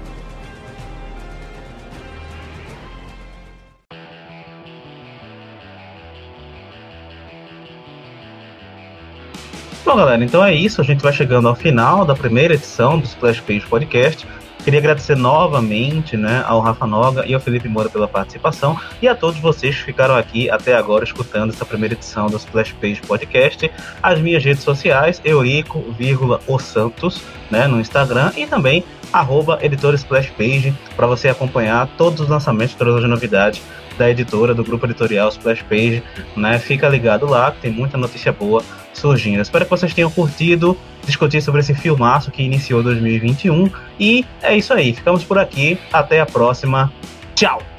Bom, galera, então é isso. A gente vai chegando ao final da primeira edição do Splash Page Podcast. Queria agradecer novamente né, ao Rafa Noga e ao Felipe Moura pela participação e a todos vocês que ficaram aqui até agora escutando essa primeira edição do Splash Page Podcast. As minhas redes sociais, Eurico, vírgula, o Santos, né, no Instagram e também arroba editora Splash Page para você acompanhar todos os lançamentos, todas as novidades da editora, do grupo editorial Splash Page, né? Fica ligado lá que tem muita notícia boa surgindo. Espero que vocês tenham curtido discutir sobre esse filmaço que iniciou 2021 e é isso aí. Ficamos por aqui. Até a próxima. Tchau.